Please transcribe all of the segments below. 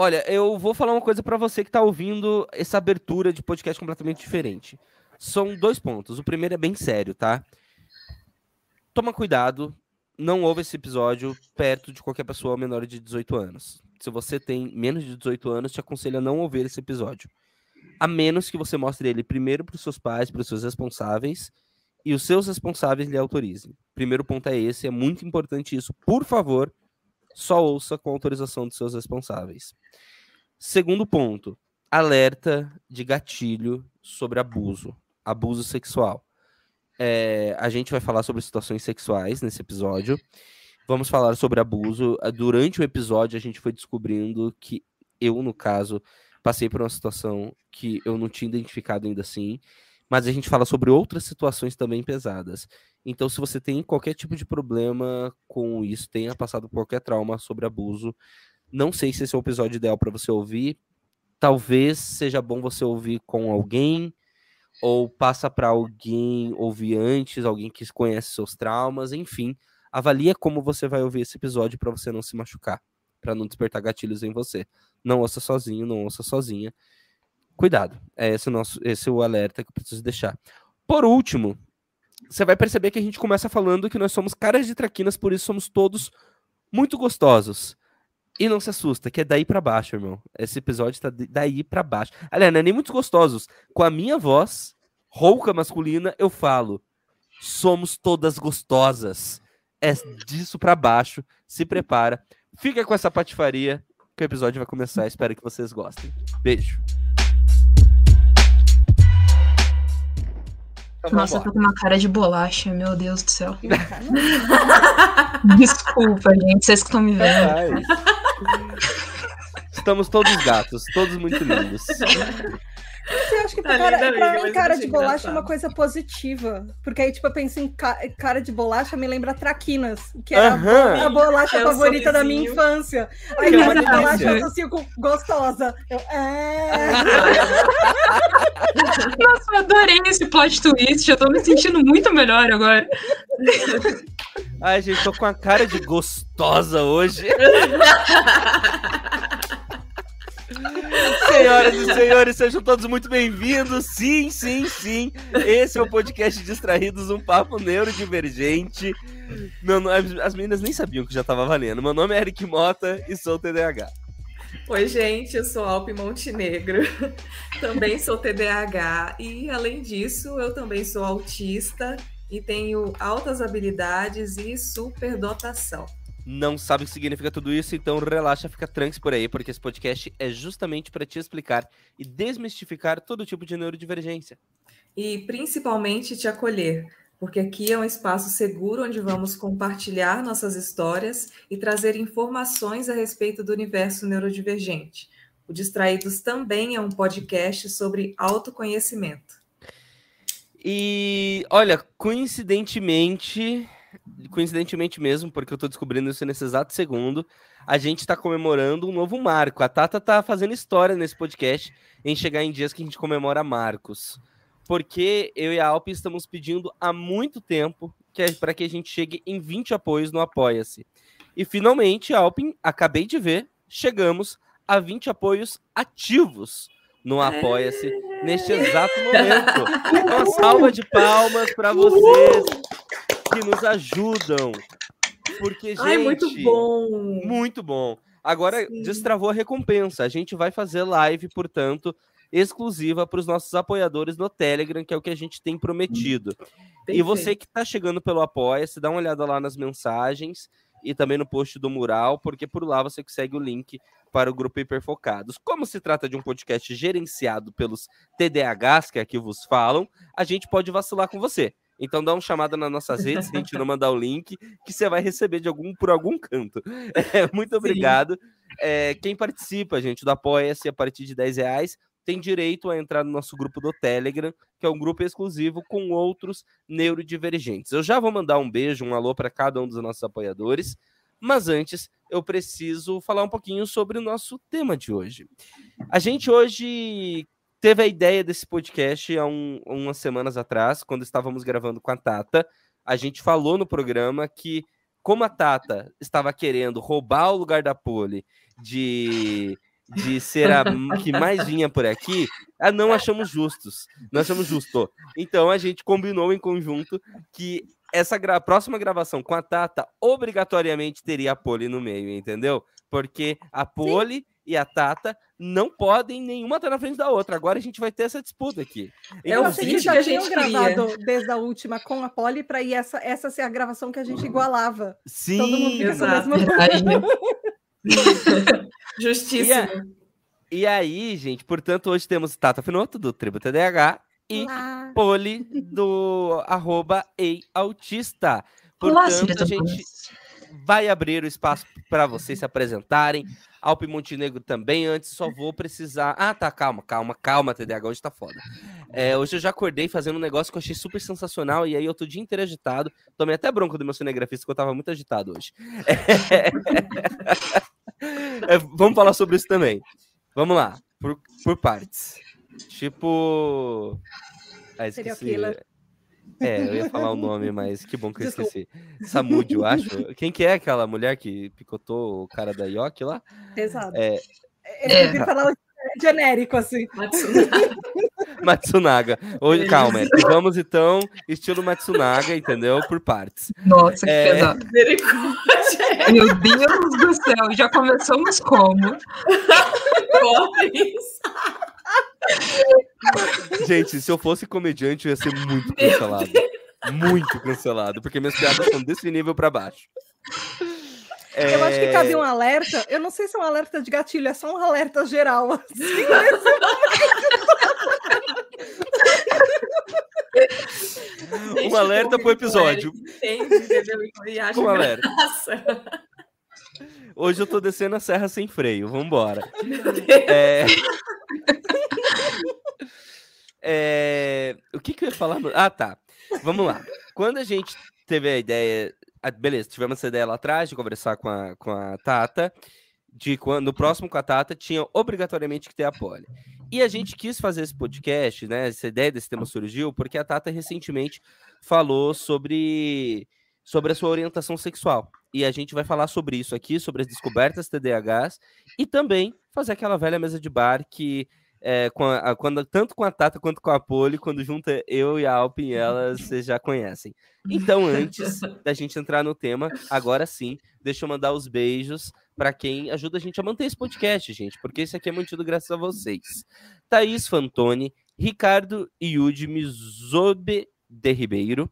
Olha, eu vou falar uma coisa para você que tá ouvindo essa abertura de podcast completamente diferente. São dois pontos. O primeiro é bem sério, tá? Toma cuidado, não ouve esse episódio perto de qualquer pessoa menor de 18 anos. Se você tem menos de 18 anos, te aconselho a não ouvir esse episódio. A menos que você mostre ele primeiro para os seus pais, para os seus responsáveis, e os seus responsáveis lhe autorizem. Primeiro ponto é esse, é muito importante isso. Por favor, só ouça com autorização dos seus responsáveis. Segundo ponto, alerta de gatilho sobre abuso, abuso sexual. É, a gente vai falar sobre situações sexuais nesse episódio. Vamos falar sobre abuso. Durante o episódio, a gente foi descobrindo que eu, no caso, passei por uma situação que eu não tinha identificado ainda assim. Mas a gente fala sobre outras situações também pesadas. Então, se você tem qualquer tipo de problema com isso, tenha passado por qualquer trauma sobre abuso, não sei se esse é o episódio ideal para você ouvir. Talvez seja bom você ouvir com alguém, ou passa para alguém ouvir antes, alguém que conhece seus traumas, enfim. Avalia como você vai ouvir esse episódio para você não se machucar, para não despertar gatilhos em você. Não ouça sozinho, não ouça sozinha. Cuidado. É esse o nosso, esse é o alerta que eu preciso deixar. Por último, você vai perceber que a gente começa falando que nós somos caras de traquinas, por isso somos todos muito gostosos. E não se assusta, que é daí para baixo, irmão. Esse episódio tá daí para baixo. Aliás, não é nem muito gostosos. Com a minha voz, rouca masculina, eu falo: somos todas gostosas. É disso para baixo. Se prepara. Fica com essa patifaria que o episódio vai começar. Espero que vocês gostem. Beijo. Então, Nossa, eu tô com uma cara de bolacha, meu Deus do céu. Desculpa, gente, vocês que estão me vendo. Estamos todos gatos, todos muito lindos. Eu acho que pra, cara, pra mim, cara de bolacha engraçado. é uma coisa positiva. Porque aí, tipo, eu penso em ca cara de bolacha, me lembra traquinas, que era a, a bolacha é favorita da minha infância. Aí, cara de bolacha, eu associo com gostosa. Eu, é... Nossa, eu adorei esse plot twist. Eu tô me sentindo muito melhor agora. Ai, gente, tô com a cara de gostosa hoje. Senhoras e senhores, sejam todos muito bem-vindos. Sim, sim, sim. Esse é o podcast Distraídos, um papo neurodivergente. Meu nome, as meninas nem sabiam que já tava valendo. Meu nome é Eric Mota e sou TDAH. Oi, gente, eu sou Alpe Montenegro, também sou TDAH e, além disso, eu também sou autista e tenho altas habilidades e superdotação não sabe o que significa tudo isso, então relaxa, fica tranquilo por aí, porque esse podcast é justamente para te explicar e desmistificar todo tipo de neurodivergência. E principalmente te acolher, porque aqui é um espaço seguro onde vamos compartilhar nossas histórias e trazer informações a respeito do universo neurodivergente. O Distraídos também é um podcast sobre autoconhecimento. E olha, coincidentemente, coincidentemente mesmo, porque eu tô descobrindo isso nesse exato segundo, a gente está comemorando um novo marco. A Tata tá fazendo história nesse podcast em chegar em dias que a gente comemora marcos. Porque eu e a Alp estamos pedindo há muito tempo que é para que a gente chegue em 20 apoios no Apoia-se. E finalmente, Alpin, acabei de ver, chegamos a 20 apoios ativos no Apoia-se neste exato momento. Uma salva de palmas para vocês que nos ajudam. Porque, gente. Ai, muito bom! Muito bom. Agora Sim. destravou a recompensa. A gente vai fazer live, portanto, exclusiva para os nossos apoiadores no Telegram, que é o que a gente tem prometido. Perfeito. E você que está chegando pelo Apoia-se, dá uma olhada lá nas mensagens e também no post do mural, porque por lá você consegue o link para o grupo Hiperfocados. Como se trata de um podcast gerenciado pelos TDAHs que aqui vos falam, a gente pode vacilar com você. Então dá uma chamada nas nossas redes, se a gente não mandar o link, que você vai receber de algum por algum canto. É, muito obrigado. É, quem participa, gente, do Apoia-se a partir de 10 reais, tem direito a entrar no nosso grupo do Telegram, que é um grupo exclusivo com outros neurodivergentes. Eu já vou mandar um beijo, um alô para cada um dos nossos apoiadores, mas antes eu preciso falar um pouquinho sobre o nosso tema de hoje. A gente hoje teve a ideia desse podcast há um, umas semanas atrás, quando estávamos gravando com a Tata. A gente falou no programa que, como a Tata estava querendo roubar o lugar da Pole de, de ser a que mais vinha por aqui, não achamos justos. Não achamos justo. Então a gente combinou em conjunto que essa gra próxima gravação com a Tata obrigatoriamente teria a Poli no meio, entendeu? Porque a Poli e a Tata não podem nenhuma estar na frente da outra. Agora a gente vai ter essa disputa aqui. Então, eu sei que já tinham gravado desde a última com a Poli para ir essa, essa ser a gravação que a gente igualava. Sim, Todo mundo exato. Justíssimo. E, e, aí, gente, portanto, hoje temos Tata Finoto, do Tribo TDH, e Olá. Poli, do arroba Ei Autista. Portanto, Olá, a gente vai abrir o espaço para vocês se apresentarem. Alpe Montenegro também. Antes, só vou precisar. Ah, tá, calma, calma, calma, TDAH, hoje tá foda. É, hoje eu já acordei fazendo um negócio que eu achei super sensacional e aí eu tô o dia inteiro agitado. Tomei até bronca do meu cinegrafista que eu tava muito agitado hoje. É... É, vamos falar sobre isso também. Vamos lá, por, por partes. Tipo. Ah, esqueci. É, eu ia falar o nome, mas que bom que eu esqueci. Samud, eu acho. Quem que é aquela mulher que picotou o cara da Yoki lá? Exato. É... Eu é. falar o genérico, assim. Matsunaga. Matsunaga. Hoje, calma, vamos então, estilo Matsunaga, entendeu? Por partes. Nossa, que é... pesado. Meu Deus do céu, já começamos como? Gente, se eu fosse comediante, eu ia ser muito cancelado. Muito cancelado, porque minhas piadas são desse nível para baixo. É... Eu acho que cabe um alerta. Eu não sei se é um alerta de gatilho, é só um alerta geral. Assim, um alerta pro episódio. Um alerta. Hoje eu tô descendo a serra sem freio. Vambora. É... é... O que, que eu ia falar? Ah, tá. Vamos lá. Quando a gente teve a ideia. Ah, beleza, tivemos essa ideia lá atrás de conversar com a, com a Tata. De quando no próximo com a Tata tinha obrigatoriamente que ter a pole. E a gente quis fazer esse podcast, né? Essa ideia desse tema surgiu porque a Tata recentemente falou sobre sobre a sua orientação sexual. E a gente vai falar sobre isso aqui, sobre as descobertas TDAHs e também fazer aquela velha mesa de bar que é, a, quando, tanto com a Tata quanto com a Poli, quando junta eu e a Alpin, elas vocês já conhecem. Então, antes da gente entrar no tema, agora sim, deixa eu mandar os beijos para quem ajuda a gente a manter esse podcast, gente, porque esse aqui é mantido graças a vocês. Thaís Fantoni, Ricardo Yudi Mizobe de Ribeiro,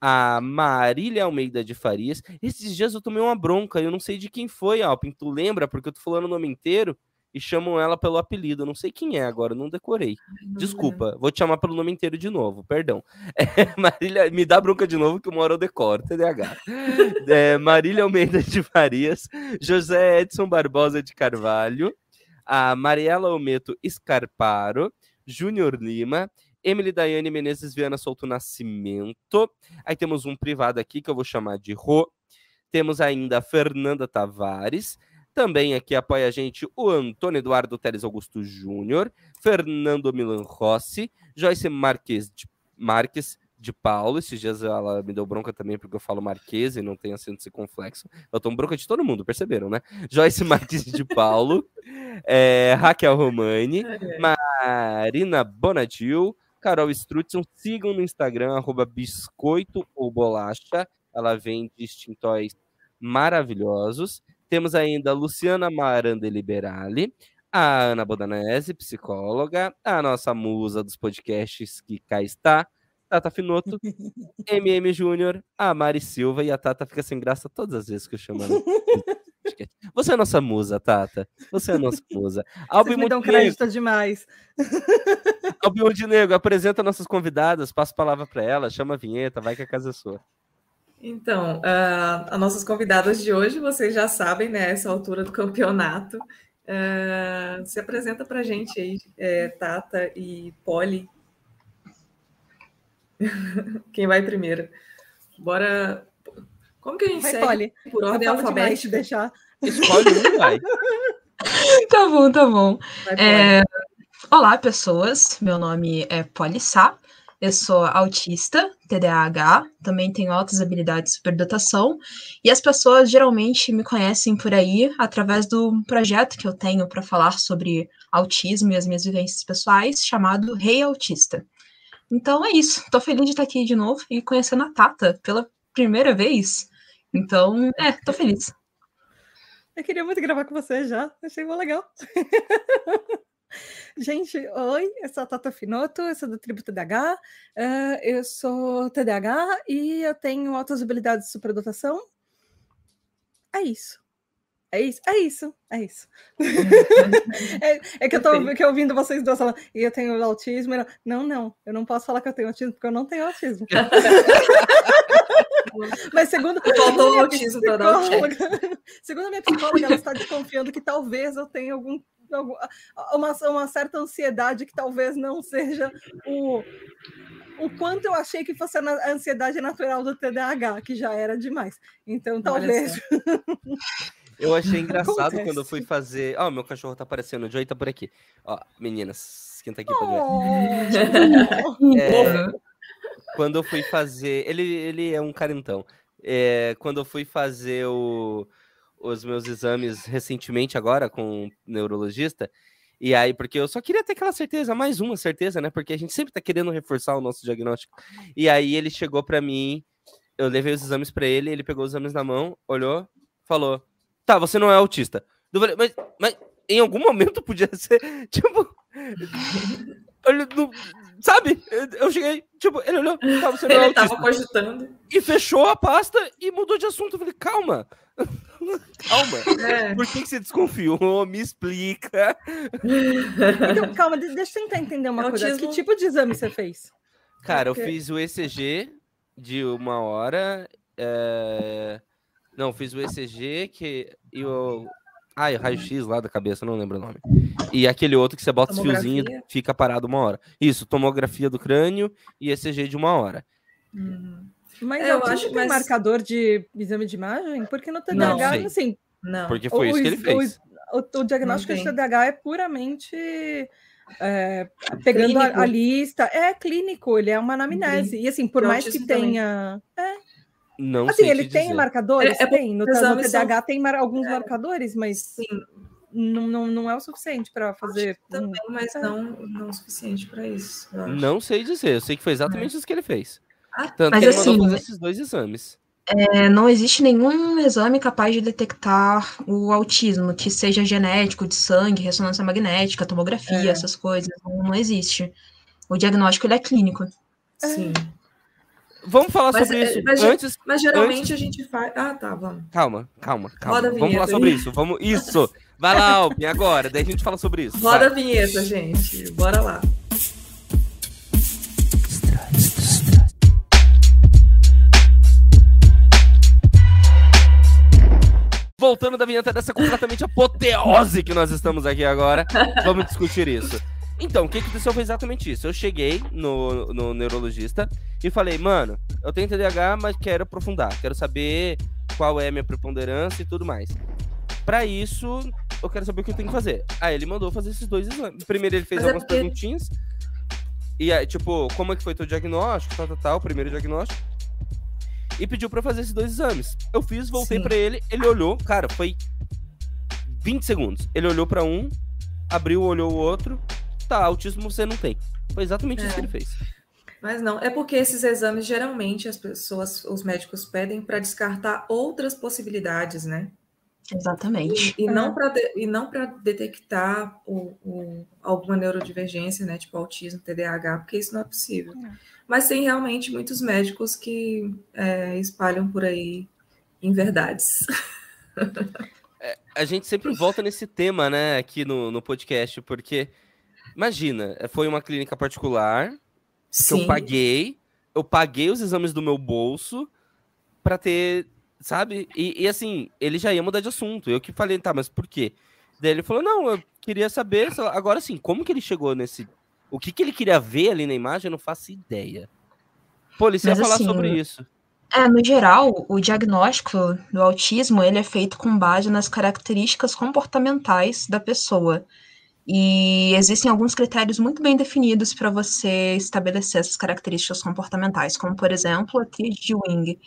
a Marília Almeida de Farias. Esses dias eu tomei uma bronca, eu não sei de quem foi, Alpin. Tu lembra? Porque eu tô falando o nome inteiro e chamam ela pelo apelido. Eu não sei quem é agora, não decorei. Desculpa, vou te chamar pelo nome inteiro de novo, perdão. É, Marília, me dá bronca de novo que uma hora eu decoro, TDAH. É, Marília Almeida de Farias, José Edson Barbosa de Carvalho, a Mariela Almeto Scarparo, Júnior Lima Emily Daiane Menezes Viana Souto Nascimento. Aí temos um privado aqui que eu vou chamar de Rô. Temos ainda a Fernanda Tavares. Também aqui apoia a gente o Antônio Eduardo Teles Augusto Júnior, Fernando Milan Rossi, Joyce Marques de, Marques de Paulo. Esses dias ela me deu bronca também porque eu falo Marques e não tem acento circunflexo. Eu tomo bronca de todo mundo, perceberam, né? Joyce Marques de Paulo, é, Raquel Romani, Marina Bonadil, Carol Strutson. Sigam no Instagram, arroba biscoito ou bolacha. Ela vende extintóis maravilhosos. Temos ainda a Luciana Maranda Liberali, a Ana Bodanese, psicóloga, a nossa musa dos podcasts que cá está, Tata Finoto, MM Júnior, a Mari Silva e a Tata fica sem graça todas as vezes que eu chamo ela. Você é nossa musa, Tata. Você é nossa musa. Albin me dão crédito demais. Albin Montenegro, apresenta nossas convidadas, passa a palavra para ela, chama a vinheta, vai que a casa é sua. Então, uh, as nossas convidadas de hoje, vocês já sabem, né? Essa altura do campeonato. Uh, se apresenta para a gente aí, é, Tata e Polly. Quem vai primeiro? Bora como que a gente vai, segue? Polly. Por ordem alfabética. deixar. Escolhe um, vai. tá bom, tá bom. Vai, é... Olá, pessoas. Meu nome é Polly Sá. Eu sou autista, TDAH, também tenho altas habilidades de superdotação, e as pessoas geralmente me conhecem por aí através do projeto que eu tenho para falar sobre autismo e as minhas vivências pessoais, chamado Rei Autista. Então é isso, estou feliz de estar aqui de novo e conhecendo a Tata pela primeira vez. Então, é, tô feliz. Eu queria muito gravar com você já, achei muito legal. Gente, oi, eu sou a Tata Finoto, eu sou do Tribo TDAH, uh, eu sou TDAH e eu tenho altas habilidades de superdotação. É isso. É isso, é isso, é isso. é, é, que eu tô que ouvindo vocês duas falando, e eu tenho autismo. Não, não, eu não posso falar que eu tenho autismo, porque eu não tenho autismo. Mas segundo. Faltou o autismo dar Segundo a minha psicóloga, ela está desconfiando que talvez eu tenha algum. Uma, uma certa ansiedade que talvez não seja o, o quanto eu achei que fosse a ansiedade natural do TDAH, que já era demais. Então, talvez. Eu achei engraçado Acontece. quando eu fui fazer. Ó, oh, meu cachorro tá aparecendo, o Joey tá por aqui. Ó, meninas, quem tá aqui pra ver? Oh. É, quando eu fui fazer. Ele, ele é um carentão. É, quando eu fui fazer o, os meus exames recentemente, agora, com um neurologista. E aí, porque eu só queria ter aquela certeza, mais uma certeza, né? Porque a gente sempre tá querendo reforçar o nosso diagnóstico. E aí ele chegou para mim, eu levei os exames para ele, ele pegou os exames na mão, olhou, falou: Tá, você não é autista. Eu falei, mas, mas em algum momento podia ser, tipo. Não, sabe? Eu cheguei, tipo, ele olhou, tá, você não é ele autista. tava cogitando. E fechou a pasta e mudou de assunto. Eu falei, calma. Calma. É. Por que, que você desconfiou? Me explica. Então, calma, deixa eu tentar entender uma Autismo... coisa. Que tipo de exame você fez? Cara, Porque... eu fiz o ECG de uma hora. É... Não, fiz o ECG que, e o. Ah, o raio-x lá da cabeça, não lembro o nome. E aquele outro que você bota os fiozinhos e fica parado uma hora. Isso, tomografia do crânio e ECG de uma hora. Uhum. Mas é, eu acho que tem marcador de exame de imagem? Porque no TDAH, não, assim. Não. Porque foi o, isso que ele fez. O, o, o diagnóstico de TDAH é puramente. É, pegando a, a, lista, é clínico, ele é uma anamnese. E assim, por mais que tenha. É, não assim, ele tem dizer. marcadores? É, é tem. No, no TDAH são... tem mar, alguns é. marcadores, mas Sim. Não, não, não é o suficiente para fazer. Também, mas é. não, não o suficiente para isso. Não sei dizer, eu sei que foi exatamente é. isso que ele fez. Tanto mas que ele assim, fazer esses dois exames. É, não existe nenhum exame capaz de detectar o autismo, que seja genético, de sangue, ressonância magnética, tomografia, é. essas coisas. Não, não, existe. O diagnóstico ele é clínico. Sim. Vamos falar mas, sobre é, isso mas, antes. Mas geralmente antes... a gente faz. Ah, tá, vamos. Calma, calma, calma. Roda vamos falar sobre isso. Vamos. Isso! Vai lá, Alpin, agora. Daí a gente fala sobre isso. Roda Vai. a vinheta, gente. Bora lá. Voltando da vinheta dessa completamente apoteose que nós estamos aqui agora, vamos discutir isso. Então, o que aconteceu foi exatamente isso. Eu cheguei no, no neurologista e falei, mano, eu tenho TDAH, mas quero aprofundar, quero saber qual é a minha preponderância e tudo mais. Para isso, eu quero saber o que eu tenho que fazer. Aí ele mandou fazer esses dois exames. Primeiro ele fez mas é algumas é porque... perguntinhas. E aí, tipo, como é que foi teu diagnóstico, tal, tal, tal, o primeiro diagnóstico. E pediu para fazer esses dois exames. Eu fiz, voltei para ele, ele olhou, cara, foi 20 segundos. Ele olhou para um, abriu, olhou o outro, tá, autismo você não tem. Foi exatamente é. isso que ele fez. Mas não, é porque esses exames geralmente as pessoas, os médicos pedem para descartar outras possibilidades, né? Exatamente. E, e não para e não para detectar o, o, alguma neurodivergência, né, tipo autismo, TDAH, porque isso não é possível. É. Mas tem realmente muitos médicos que é, espalham por aí inverdades. É, a gente sempre volta nesse tema, né, aqui no, no podcast, porque Imagina, eh, foi uma clínica particular que eu paguei, eu paguei os exames do meu bolso para ter, sabe? E, e, assim, ele já ia mudar de assunto. Eu que falei, tá, mas por quê? Daí ele falou, não, eu queria saber, agora sim, como que ele chegou nesse... O que que ele queria ver ali na imagem, eu não faço ideia. Pô, ele ia falar assim, sobre isso. É, no geral, o diagnóstico do autismo, ele é feito com base nas características comportamentais da pessoa. E existem alguns critérios muito bem definidos para você estabelecer essas características comportamentais, como, por exemplo, a tríade de Wing,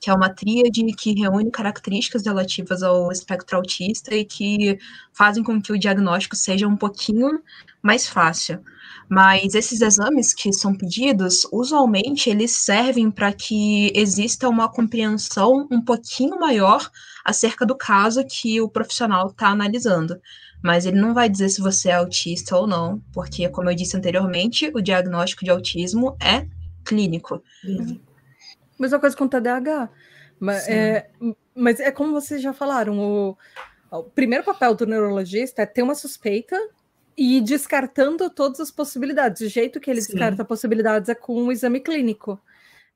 que é uma tríade que reúne características relativas ao espectro autista e que fazem com que o diagnóstico seja um pouquinho mais fácil. Mas esses exames que são pedidos, usualmente eles servem para que exista uma compreensão um pouquinho maior acerca do caso que o profissional está analisando mas ele não vai dizer se você é autista ou não, porque, como eu disse anteriormente, o diagnóstico de autismo é clínico. Uhum. Mesma coisa com o TDAH. Mas é, mas é como vocês já falaram, o, o primeiro papel do neurologista é ter uma suspeita e ir descartando todas as possibilidades. O jeito que ele Sim. descarta possibilidades é com o exame clínico.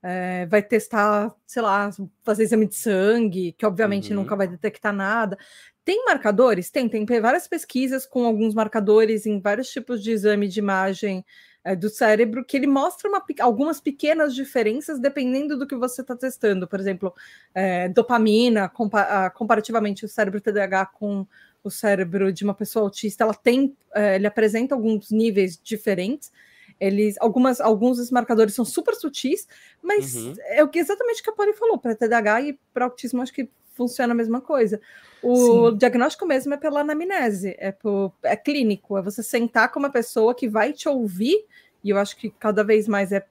É, vai testar, sei lá, fazer exame de sangue, que obviamente uhum. nunca vai detectar nada. Tem marcadores? Tem, tem várias pesquisas com alguns marcadores em vários tipos de exame de imagem é, do cérebro que ele mostra uma, algumas pequenas diferenças dependendo do que você está testando. Por exemplo, é, dopamina, compa comparativamente o cérebro TDAH com o cérebro de uma pessoa autista, ela tem, ele apresenta alguns níveis diferentes. Eles, algumas, alguns dos marcadores são super sutis, mas uhum. é o que exatamente que a Polly falou, para TDAH e para autismo, acho que funciona a mesma coisa. O Sim. diagnóstico mesmo é pela anamnese, é, por, é clínico, é você sentar com uma pessoa que vai te ouvir, e eu acho que cada vez mais é,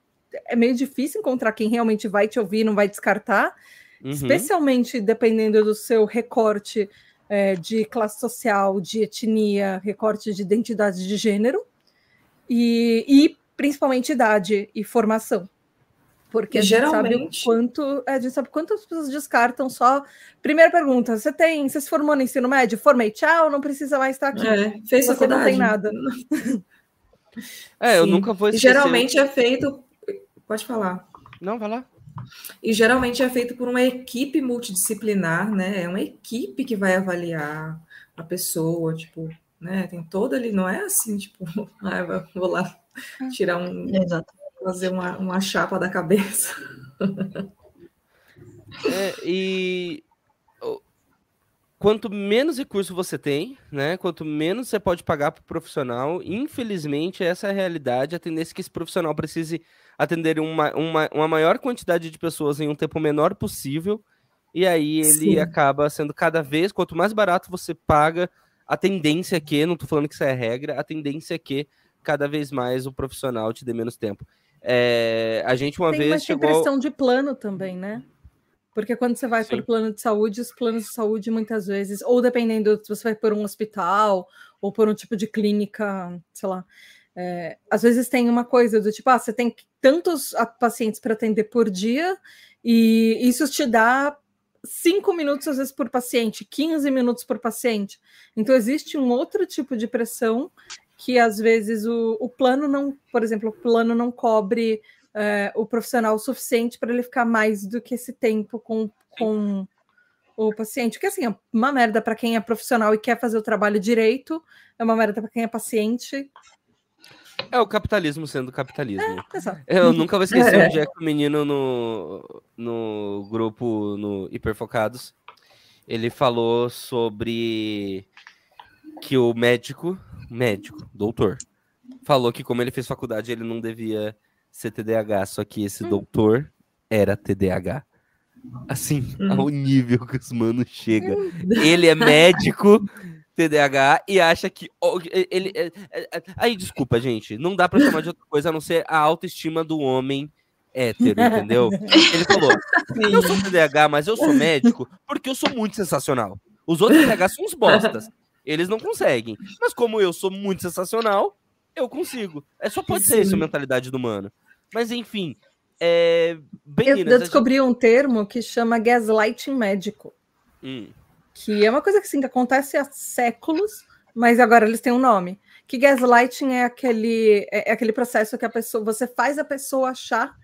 é meio difícil encontrar quem realmente vai te ouvir, não vai descartar, uhum. especialmente dependendo do seu recorte é, de classe social, de etnia, recorte de identidade de gênero, e, e principalmente idade e formação. Porque a gente Geralmente... sabe quanto. A gente sabe quantas pessoas descartam só. Primeira pergunta: você tem. Você se formou no ensino médio? Formei, tchau, não precisa mais estar aqui. É, fez você faculdade. não tem nada. É, eu nunca vou esquecer. Geralmente é feito. Pode falar. Não, vai lá. E geralmente é feito por uma equipe multidisciplinar, né? É uma equipe que vai avaliar a pessoa, tipo, né? Tem toda ali, não é assim, tipo, ah, vou lá é. tirar um. Exato fazer uma, uma chapa da cabeça. É, e quanto menos recurso você tem, né? Quanto menos você pode pagar para o profissional, infelizmente, essa é a realidade. A tendência é que esse profissional precise atender uma, uma, uma maior quantidade de pessoas em um tempo menor possível. E aí ele Sim. acaba sendo cada vez, quanto mais barato você paga, a tendência é que, não estou falando que isso é regra, a tendência é que cada vez mais o profissional te dê menos tempo. É, a gente uma tem, vez mas chegou... Tem questão de plano também, né? Porque quando você vai para o plano de saúde, os planos de saúde muitas vezes, ou dependendo se você vai por um hospital ou por um tipo de clínica, sei lá, é, às vezes tem uma coisa do tipo, ah, você tem tantos pacientes para atender por dia e isso te dá cinco minutos às vezes por paciente, 15 minutos por paciente. Então existe um outro tipo de pressão que às vezes o, o plano não, por exemplo, o plano não cobre é, o profissional suficiente para ele ficar mais do que esse tempo com, com o paciente. Que assim, é uma merda para quem é profissional e quer fazer o trabalho direito, é uma merda para quem é paciente. É o capitalismo sendo capitalismo. É, Eu nunca vou esquecer é. um dia que o menino no, no grupo no Hiperfocados ele falou sobre que o médico médico, doutor, falou que como ele fez faculdade, ele não devia ser TDAH, só que esse hum. doutor era TDAH. Assim, hum. ao nível que os manos chega. Ele é médico TDAH e acha que ele é, é, é, aí desculpa, gente, não dá para chamar de outra coisa a não ser a autoestima do homem hétero, entendeu? Ele falou: "Eu sou TDAH, mas eu sou médico porque eu sou muito sensacional. Os outros TDAH são uns bostas. Eles não conseguem. Mas como eu sou muito sensacional, eu consigo. É só pode Sim. ser isso a mentalidade do humano. Mas enfim, é... Bem, eu, eu descobri gente... um termo que chama gaslighting médico. Hum. Que é uma coisa que, assim, que acontece há séculos, mas agora eles têm um nome. Que gaslighting é aquele, é, é aquele processo que a pessoa, você faz a pessoa achar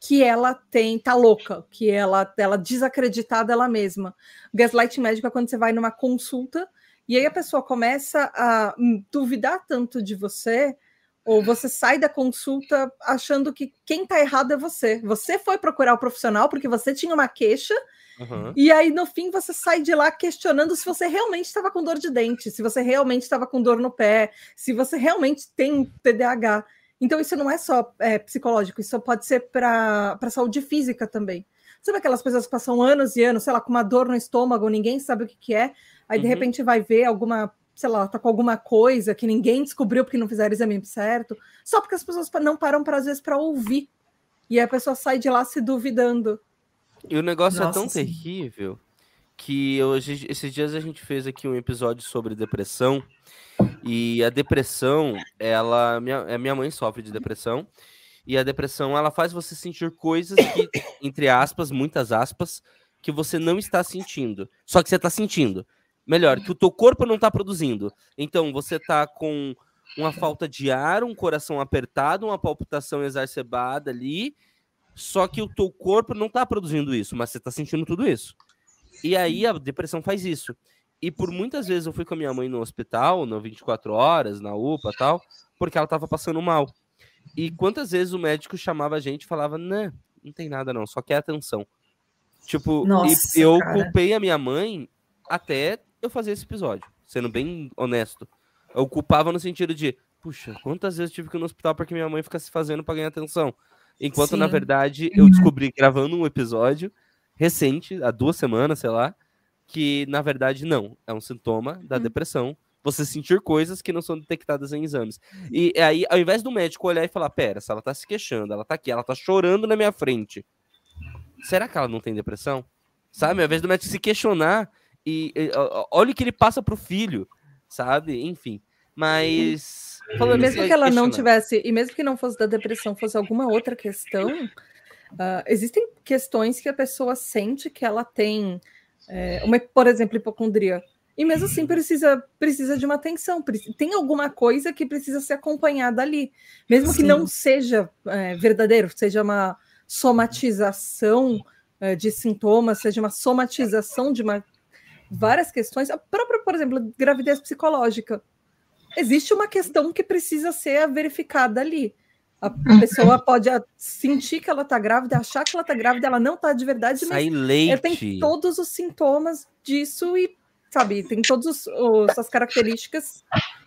que ela tem, tá louca, que ela, ela desacreditar dela mesma. Gaslighting médico é quando você vai numa consulta e aí a pessoa começa a duvidar tanto de você, ou você sai da consulta achando que quem está errado é você. Você foi procurar o profissional porque você tinha uma queixa Uhum. E aí, no fim, você sai de lá questionando se você realmente estava com dor de dente, se você realmente estava com dor no pé, se você realmente tem TDAH. Então, isso não é só é, psicológico, isso pode ser para saúde física também. Sabe aquelas pessoas que passam anos e anos, sei lá, com uma dor no estômago, ninguém sabe o que, que é, aí de uhum. repente vai ver alguma, sei lá, tá com alguma coisa que ninguém descobriu porque não fizeram o exame certo, só porque as pessoas não param, para às vezes, para ouvir. E a pessoa sai de lá se duvidando. E o negócio Nossa, é tão sim. terrível que hoje, esses dias a gente fez aqui um episódio sobre depressão. E a depressão, ela. Minha, minha mãe sofre de depressão. E a depressão, ela faz você sentir coisas que, entre aspas, muitas aspas, que você não está sentindo. Só que você está sentindo. Melhor, que o teu corpo não está produzindo. Então, você está com uma falta de ar, um coração apertado, uma palpitação exacerbada ali, só que o teu corpo não está produzindo isso, mas você está sentindo tudo isso. E aí a depressão faz isso. E por muitas vezes eu fui com a minha mãe no hospital, no 24 horas, na UPA tal, porque ela estava passando mal. E quantas vezes o médico chamava a gente e falava: Não, não tem nada não, só quer atenção. Tipo, Nossa, eu cara. culpei a minha mãe até eu fazer esse episódio, sendo bem honesto. Eu culpava no sentido de, puxa, quantas vezes tive que ir no hospital porque minha mãe fica se fazendo para ganhar atenção? Enquanto, Sim. na verdade, eu descobri gravando um episódio recente, há duas semanas, sei lá, que na verdade não, é um sintoma da hum. depressão você sentir coisas que não são detectadas em exames. E aí, ao invés do médico olhar e falar, pera, se ela tá se queixando, ela tá aqui, ela tá chorando na minha frente, será que ela não tem depressão? Sabe? Ao invés do médico se questionar e, e olha o que ele passa pro filho, sabe? Enfim. Mas. Falando mesmo que ela não tivesse, e mesmo que não fosse da depressão, fosse alguma outra questão, uh, existem questões que a pessoa sente que ela tem, é, uma, por exemplo, hipocondria. E mesmo assim precisa, precisa de uma atenção. Tem alguma coisa que precisa ser acompanhada ali. Mesmo Sim. que não seja é, verdadeiro, seja uma somatização é, de sintomas, seja uma somatização de uma, várias questões. A própria, por exemplo, gravidez psicológica. Existe uma questão que precisa ser verificada ali. A uhum. pessoa pode sentir que ela está grávida, achar que ela está grávida, ela não está de verdade, Sai mas leite. ela tem todos os sintomas disso e sabe, tem todas as características.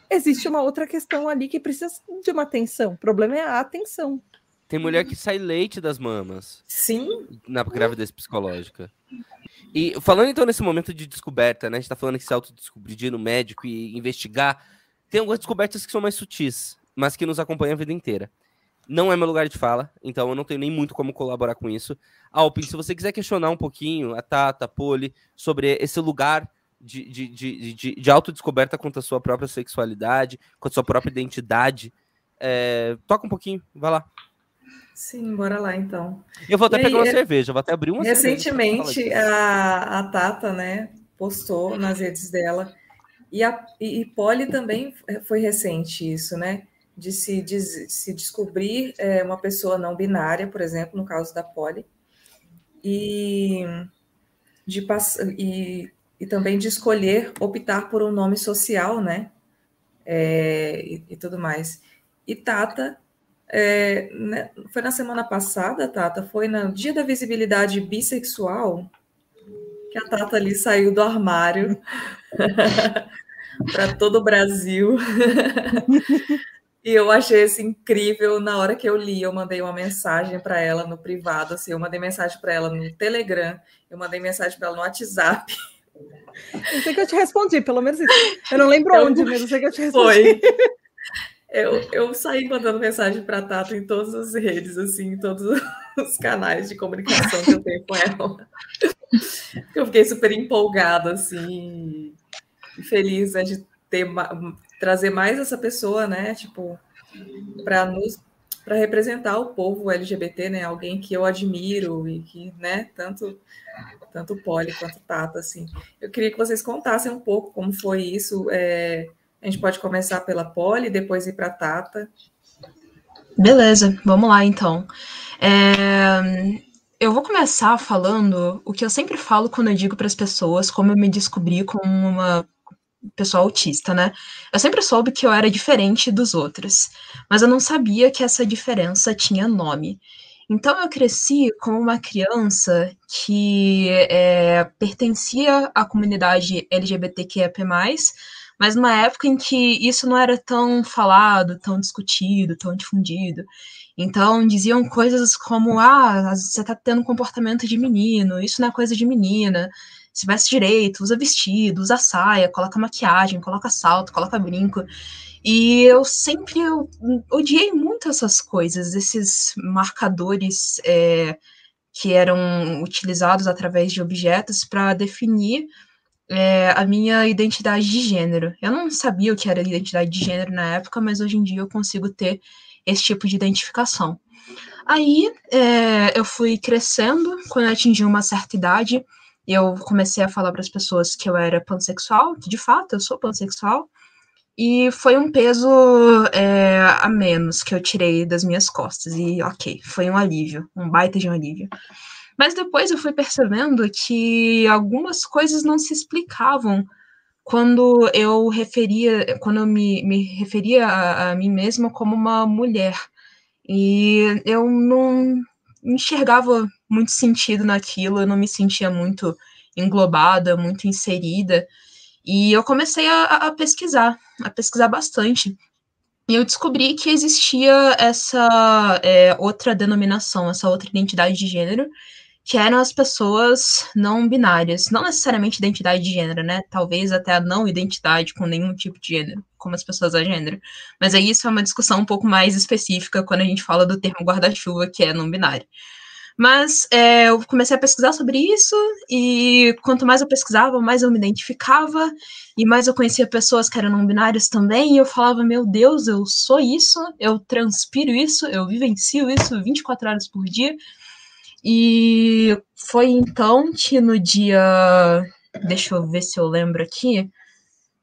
Existe uma outra questão ali que precisa de uma atenção. O problema é a atenção. Tem mulher que sai leite das mamas. Sim. Na gravidez psicológica. E falando então nesse momento de descoberta, né? A gente tá falando que se autodescobrir no médico e investigar. Tem algumas descobertas que são mais sutis, mas que nos acompanham a vida inteira. Não é meu lugar de fala, então eu não tenho nem muito como colaborar com isso. Alpin, se você quiser questionar um pouquinho a Tata, a Poli, sobre esse lugar de, de, de, de, de autodescoberta quanto à sua própria sexualidade, quanto à sua própria identidade. É, toca um pouquinho, vai lá. Sim, bora lá então. Eu vou até e pegar aí, uma é cerveja, vou até abrir uma Recentemente, a, a Tata, né, postou nas redes dela, e a e, e Polly também foi recente isso, né? De se, de, se descobrir é, uma pessoa não binária, por exemplo, no caso da Polly, e de passar e e também de escolher optar por um nome social, né? É, e, e, tudo mais. E Tata, é, né, foi na semana passada, Tata, foi no dia da visibilidade bissexual que a Tata ali saiu do armário para todo o Brasil. e eu achei isso incrível. Na hora que eu li, eu mandei uma mensagem para ela no privado, assim, eu mandei mensagem para ela no Telegram, eu mandei mensagem para ela no WhatsApp. Eu sei que eu te respondi, pelo menos isso. Eu não lembro onde, mas eu sei que eu te respondi. Foi. Eu, eu saí mandando mensagem para Tata em todas as redes, assim, em todos os canais de comunicação que eu tenho com ela. Eu fiquei super empolgada, assim, e feliz né, de ter, trazer mais essa pessoa, né? Tipo, para nos para representar o povo LGBT, né? Alguém que eu admiro e que, né, tanto tanto Poli quanto Tata, assim. Eu queria que vocês contassem um pouco como foi isso. É, a gente pode começar pela Poli, depois ir para a Tata. Beleza, vamos lá então. É, eu vou começar falando o que eu sempre falo quando eu digo para as pessoas como eu me descobri como uma pessoa autista, né? Eu sempre soube que eu era diferente dos outros, mas eu não sabia que essa diferença tinha nome. Então eu cresci como uma criança que é, pertencia à comunidade LGBTQIA+, mas numa época em que isso não era tão falado, tão discutido, tão difundido. Então diziam coisas como: ah, você tá tendo um comportamento de menino, isso não é coisa de menina, se veste direito, usa vestido, usa saia, coloca maquiagem, coloca salto, coloca brinco. E eu sempre eu odiei muito essas coisas, esses marcadores é, que eram utilizados através de objetos para definir é, a minha identidade de gênero. Eu não sabia o que era identidade de gênero na época, mas hoje em dia eu consigo ter esse tipo de identificação. Aí é, eu fui crescendo, quando eu atingi uma certa idade, eu comecei a falar para as pessoas que eu era pansexual, que de fato eu sou pansexual, e foi um peso é, a menos que eu tirei das minhas costas. E ok, foi um alívio, um baita de um alívio. Mas depois eu fui percebendo que algumas coisas não se explicavam quando eu referia, quando eu me, me referia a, a mim mesma como uma mulher. E eu não enxergava muito sentido naquilo, eu não me sentia muito englobada, muito inserida. E eu comecei a, a pesquisar, a pesquisar bastante. E eu descobri que existia essa é, outra denominação, essa outra identidade de gênero, que eram as pessoas não binárias. Não necessariamente identidade de gênero, né? Talvez até a não identidade com nenhum tipo de gênero, como as pessoas a gênero. Mas aí isso é uma discussão um pouco mais específica quando a gente fala do termo guarda-chuva, que é não binário. Mas é, eu comecei a pesquisar sobre isso, e quanto mais eu pesquisava, mais eu me identificava, e mais eu conhecia pessoas que eram não binárias também, e eu falava, meu Deus, eu sou isso, eu transpiro isso, eu vivencio isso 24 horas por dia, e foi então que no dia. Deixa eu ver se eu lembro aqui.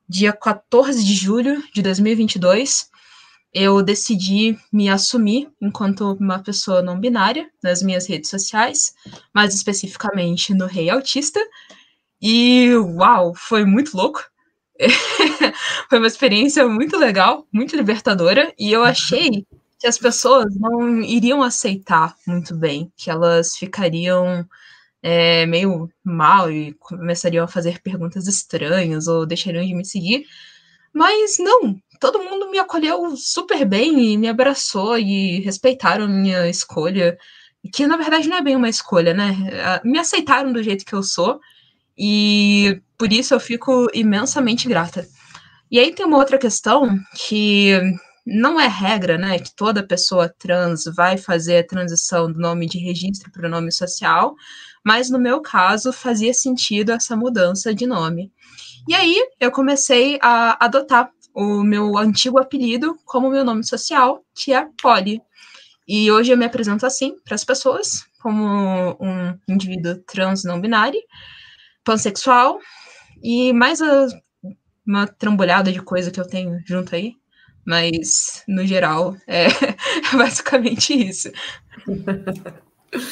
Dia 14 de julho de 2022, eu decidi me assumir enquanto uma pessoa não binária nas minhas redes sociais, mais especificamente no Rei Autista. E uau, foi muito louco. foi uma experiência muito legal, muito libertadora, e eu achei que as pessoas não iriam aceitar muito bem, que elas ficariam é, meio mal e começariam a fazer perguntas estranhas ou deixariam de me seguir. Mas não, todo mundo me acolheu super bem e me abraçou e respeitaram minha escolha, que na verdade não é bem uma escolha, né? Me aceitaram do jeito que eu sou e por isso eu fico imensamente grata. E aí tem uma outra questão que não é regra, né, que toda pessoa trans vai fazer a transição do nome de registro para o nome social, mas no meu caso fazia sentido essa mudança de nome. E aí eu comecei a adotar o meu antigo apelido como meu nome social, que é Polly. E hoje eu me apresento assim para as pessoas, como um indivíduo trans não binário, pansexual, e mais a, uma trambolhada de coisa que eu tenho junto aí, mas, no geral, é, basicamente isso.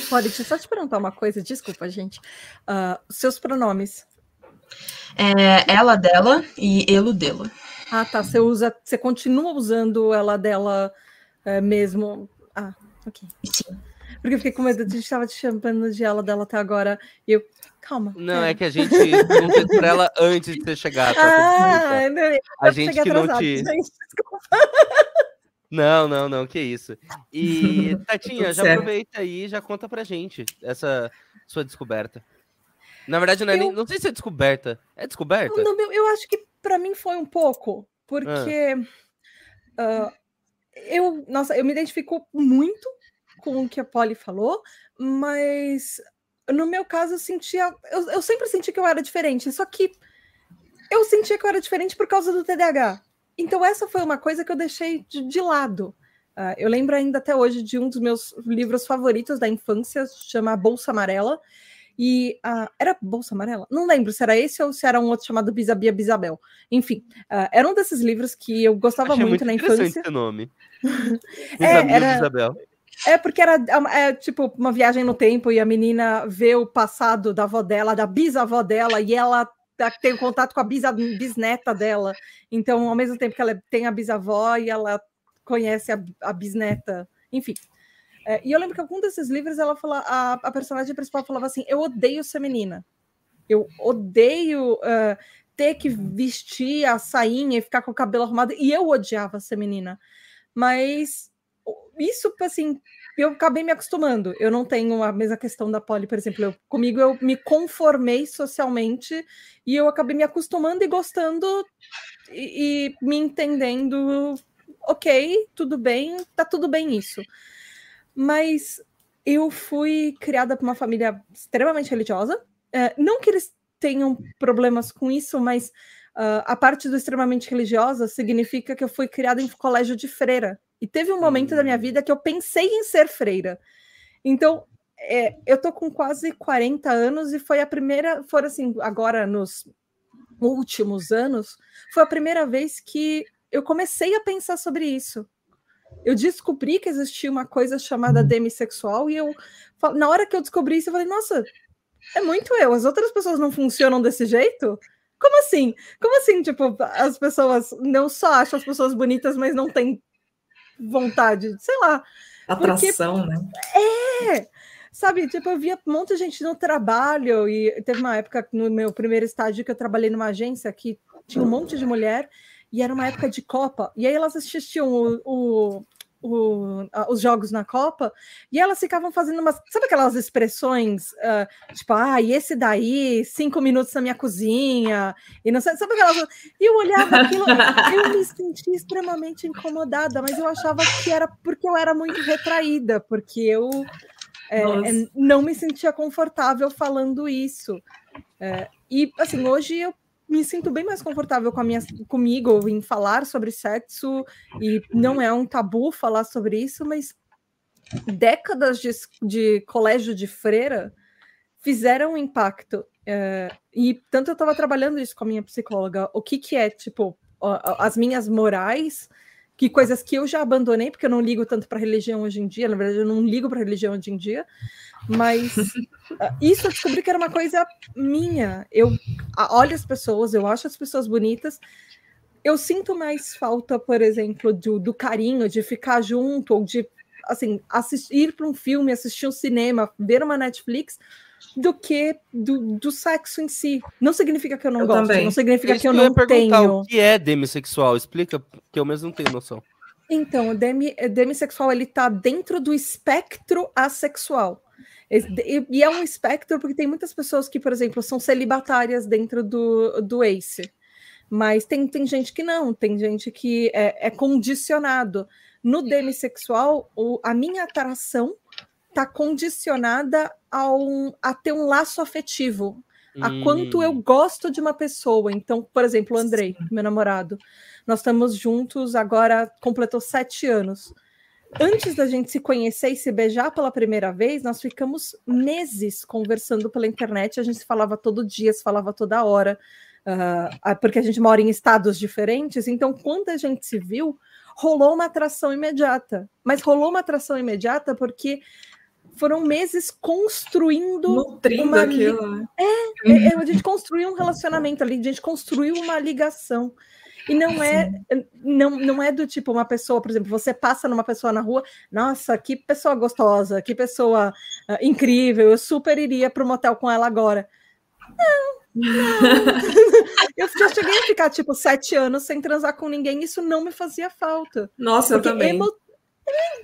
Pode, deixa eu só te perguntar uma coisa, desculpa, gente. Uh, seus pronomes? É, ela dela e ele dela. Ah, tá. Você usa, você continua usando ela dela é, mesmo. Ah, ok. Sim. Porque eu fiquei com medo, a gente estava te chamando de ela dela até agora. E eu, calma. Não, é, é que a gente não fez por ela antes de você chegar. Tá? Ah, não, a gente que atrasado, não te. Gente, não, não, não, que isso. E, Tatinha, já aproveita aí já conta pra gente essa sua descoberta. Na verdade, não, é eu... nem, não sei se é descoberta. É descoberta? Não, eu acho que para mim foi um pouco, porque ah. uh, eu, nossa, eu me identifico muito com o que a Polly falou, mas no meu caso eu sentia, eu, eu sempre senti que eu era diferente, só que eu sentia que eu era diferente por causa do TDAH. Então essa foi uma coisa que eu deixei de, de lado. Uh, eu lembro ainda até hoje de um dos meus livros favoritos da infância, chama Bolsa Amarela, e uh, era Bolsa Amarela? Não lembro se era esse ou se era um outro chamado Bisabia Bisabel. Enfim, uh, era um desses livros que eu gostava Achei muito, muito na infância. Esse nome. é, era... Bisabel. É porque era é, tipo uma viagem no tempo e a menina vê o passado da avó dela, da bisavó dela, e ela tá, tem contato com a bisneta dela. Então, ao mesmo tempo que ela tem a bisavó e ela conhece a, a bisneta. Enfim. É, e eu lembro que algum desses livros, ela fala, a, a personagem principal falava assim: Eu odeio ser menina. Eu odeio uh, ter que vestir a sainha e ficar com o cabelo arrumado. E eu odiava ser menina. Mas isso, assim, eu acabei me acostumando. Eu não tenho a mesma questão da Polly, por exemplo. Eu, comigo eu me conformei socialmente e eu acabei me acostumando e gostando e, e me entendendo. Ok, tudo bem, tá tudo bem isso. Mas eu fui criada por uma família extremamente religiosa. É, não que eles tenham problemas com isso, mas uh, a parte do extremamente religiosa significa que eu fui criada em colégio de freira. E teve um momento da minha hum. vida que eu pensei em ser freira. Então, é, eu tô com quase 40 anos e foi a primeira, foi assim, agora nos últimos anos, foi a primeira vez que eu comecei a pensar sobre isso. Eu descobri que existia uma coisa chamada demissexual e eu, na hora que eu descobri isso, eu falei, nossa, é muito eu. As outras pessoas não funcionam desse jeito? Como assim? Como assim, tipo, as pessoas não só acham as pessoas bonitas, mas não têm vontade, sei lá. Atração, porque... né? É! Sabe, tipo, eu via um monte de gente no trabalho, e teve uma época no meu primeiro estágio que eu trabalhei numa agência que tinha um monte de mulher, e era uma época de Copa, e aí elas assistiam o, o o, os jogos na Copa, e elas ficavam fazendo umas. Sabe aquelas expressões, uh, tipo, ah, e esse daí, cinco minutos na minha cozinha, e não sei, sabe aquelas. E eu olhava aquilo, eu me sentia extremamente incomodada, mas eu achava que era porque eu era muito retraída, porque eu é, não me sentia confortável falando isso. É, e assim, hoje eu me sinto bem mais confortável com a minha, comigo em falar sobre sexo, e não é um tabu falar sobre isso, mas décadas de, de colégio de freira fizeram um impacto. É, e tanto eu estava trabalhando isso com a minha psicóloga, o que, que é, tipo, as minhas morais que coisas que eu já abandonei, porque eu não ligo tanto para religião hoje em dia, na verdade, eu não ligo para religião hoje em dia, mas ah, isso eu descobri que era uma coisa minha. Eu olho as pessoas, eu acho as pessoas bonitas. Eu sinto mais falta, por exemplo, do, do carinho, de ficar junto, ou de assim, assistir, ir para um filme, assistir um cinema, ver uma Netflix, do que do, do sexo em si. Não significa que eu não eu gosto, também. não significa que eu, não tenho. O que é demissexual? Explica, que eu mesmo não tenho noção. Então, o demi, demissexual ele tá dentro do espectro assexual. E, e, é um espectro porque tem muitas pessoas que, por exemplo, são celibatárias dentro do, do ACE. Mas tem, tem gente que não, tem gente que é, é condicionado. No demissexual, o, a minha atração está condicionada a, um, a ter um laço afetivo, hum. a quanto eu gosto de uma pessoa. Então, por exemplo, o Andrei, meu namorado, nós estamos juntos agora, completou sete anos. Antes da gente se conhecer e se beijar pela primeira vez, nós ficamos meses conversando pela internet. A gente se falava todo dia, se falava toda hora, uh, porque a gente mora em estados diferentes. Então, quando a gente se viu, rolou uma atração imediata. Mas rolou uma atração imediata porque foram meses construindo Nutrindo uma aquilo. Né? É, é, é, a gente construiu um relacionamento ali, a gente construiu uma ligação. E não é, não, não é do tipo uma pessoa, por exemplo, você passa numa pessoa na rua, nossa, que pessoa gostosa, que pessoa uh, incrível, eu super iria para o motel com ela agora. Não, não. eu já cheguei a ficar tipo sete anos sem transar com ninguém, isso não me fazia falta. Nossa, eu também. Emo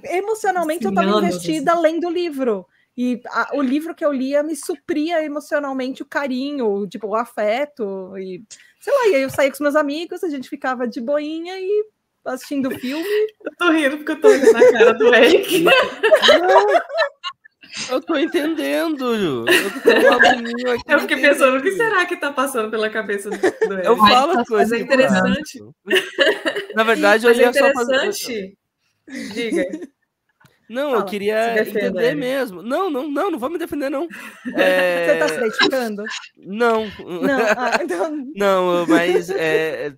emocionalmente Sim, eu estava investida assim. lendo o livro. E a, o livro que eu lia me supria emocionalmente o carinho, tipo, o afeto. E sei lá, e aí eu saía com os meus amigos, a gente ficava de boinha e assistindo o filme. Eu tô rindo porque eu tô olhando na cara do Eric. Eu tô entendendo, Ju. Eu, aqui eu fiquei pensando, o que será que tá passando pela cabeça do, Eric? Eu falo as coisas. Mas é interessante. Na verdade, eu li é interessante. Diga. Não, Fala, eu queria entender mesmo. Não, não, não, não vou me defender, não. É... Você está se identificando? Não. Não, ah, então... não mas é,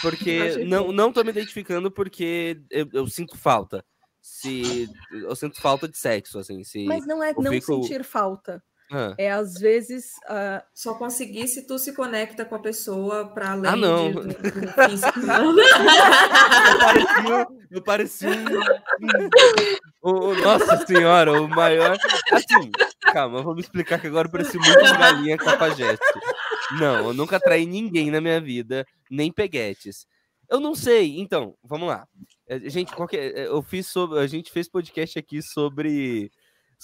porque não, não tô me identificando porque eu, eu, sinto falta. Se eu sinto falta de sexo, assim. Se mas não é não fico... sentir falta. Ah. É às vezes. Uh... Só conseguir se tu se conecta com a pessoa para além ah, não. De, do, do físico. eu parecia um, um, um, Nossa senhora, o maior. Assim, calma, vamos explicar que agora eu pareci muito galinha capajeste. Não, eu nunca traí ninguém na minha vida, nem peguetes. Eu não sei, então, vamos lá. É, gente, qualquer, é, eu fiz sobre, a gente fez podcast aqui sobre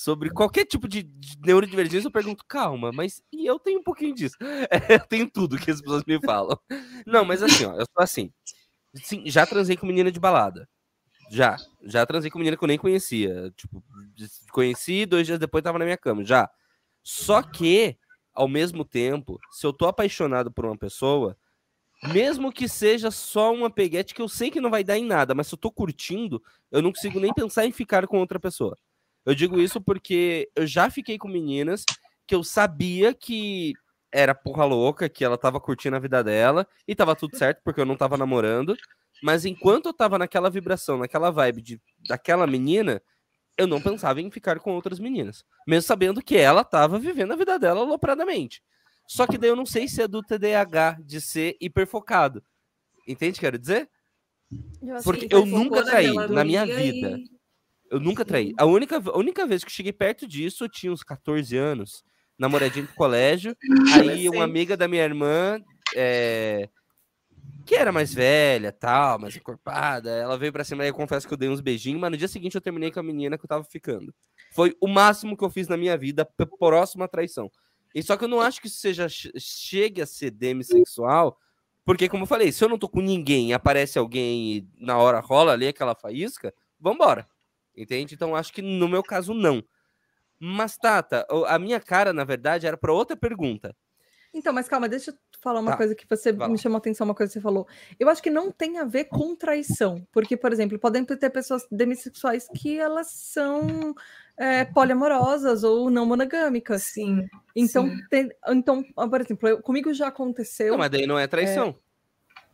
sobre qualquer tipo de, neurodivergência, eu pergunto, calma, mas e eu tenho um pouquinho disso. É, eu tenho tudo que as pessoas me falam. Não, mas assim, ó, eu sou assim. Sim, já transei com menina de balada. Já. Já transei com menina que eu nem conhecia. Tipo, conheci, dois dias depois tava na minha cama. Já. Só que, ao mesmo tempo, se eu tô apaixonado por uma pessoa, mesmo que seja só uma peguete que eu sei que não vai dar em nada, mas se eu tô curtindo, eu não consigo nem pensar em ficar com outra pessoa. Eu digo isso porque eu já fiquei com meninas que eu sabia que era porra louca, que ela tava curtindo a vida dela e tava tudo certo porque eu não tava namorando. Mas enquanto eu tava naquela vibração, naquela vibe de, daquela menina, eu não pensava em ficar com outras meninas. Mesmo sabendo que ela tava vivendo a vida dela alopradamente. Só que daí eu não sei se é do TDAH, de ser hiperfocado. Entende o que quero dizer? Eu Porque eu nunca traí na minha vida. E... Eu nunca traí. A única, a única vez que cheguei perto disso, eu tinha uns 14 anos, namoradinho do colégio. Aí uma amiga da minha irmã, é, que era mais velha, tal, mais encorpada, ela veio pra cima e eu confesso que eu dei uns beijinhos, mas no dia seguinte eu terminei com a menina que eu tava ficando. Foi o máximo que eu fiz na minha vida, próxima traição. E só que eu não acho que isso seja chegue a ser demissexual, porque como eu falei, se eu não tô com ninguém, aparece alguém e na hora rola ali aquela faísca, vambora. Entende? Então acho que no meu caso não. Mas Tata, a minha cara na verdade era para outra pergunta. Então, mas calma, deixa eu falar uma tá. coisa que você me chamou a atenção, uma coisa que você falou. Eu acho que não tem a ver com traição, porque, por exemplo, podem ter pessoas demissexuais que elas são é, poliamorosas ou não monogâmicas. Sim. Então, sim. Tem, então por exemplo, eu, comigo já aconteceu. Não, mas daí não é traição. É,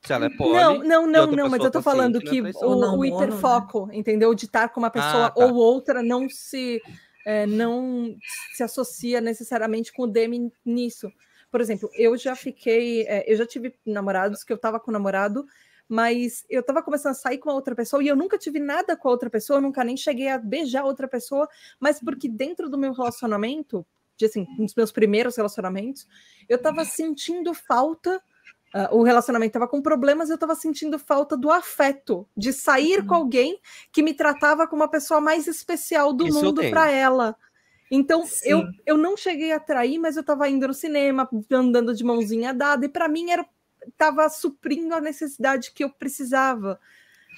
se ela é poli, não, não, não, não, mas eu tô falando que é o, o né? hiperfoco, né? entendeu? De estar com uma pessoa ah, tá. ou outra não se é, não se associa necessariamente com o Demi nisso. Por exemplo, eu já fiquei, é, eu já tive namorados que eu tava com namorado, mas eu tava começando a sair com a outra pessoa e eu nunca tive nada com a outra pessoa, eu nunca nem cheguei a beijar outra pessoa, mas porque dentro do meu relacionamento, de assim, nos meus primeiros relacionamentos, eu tava sentindo falta Uh, o relacionamento estava com problemas, eu estava sentindo falta do afeto, de sair uhum. com alguém que me tratava como a pessoa mais especial do Isso mundo para ela. Então, eu, eu não cheguei a trair, mas eu estava indo no cinema, andando de mãozinha dada, e para mim era estava suprindo a necessidade que eu precisava.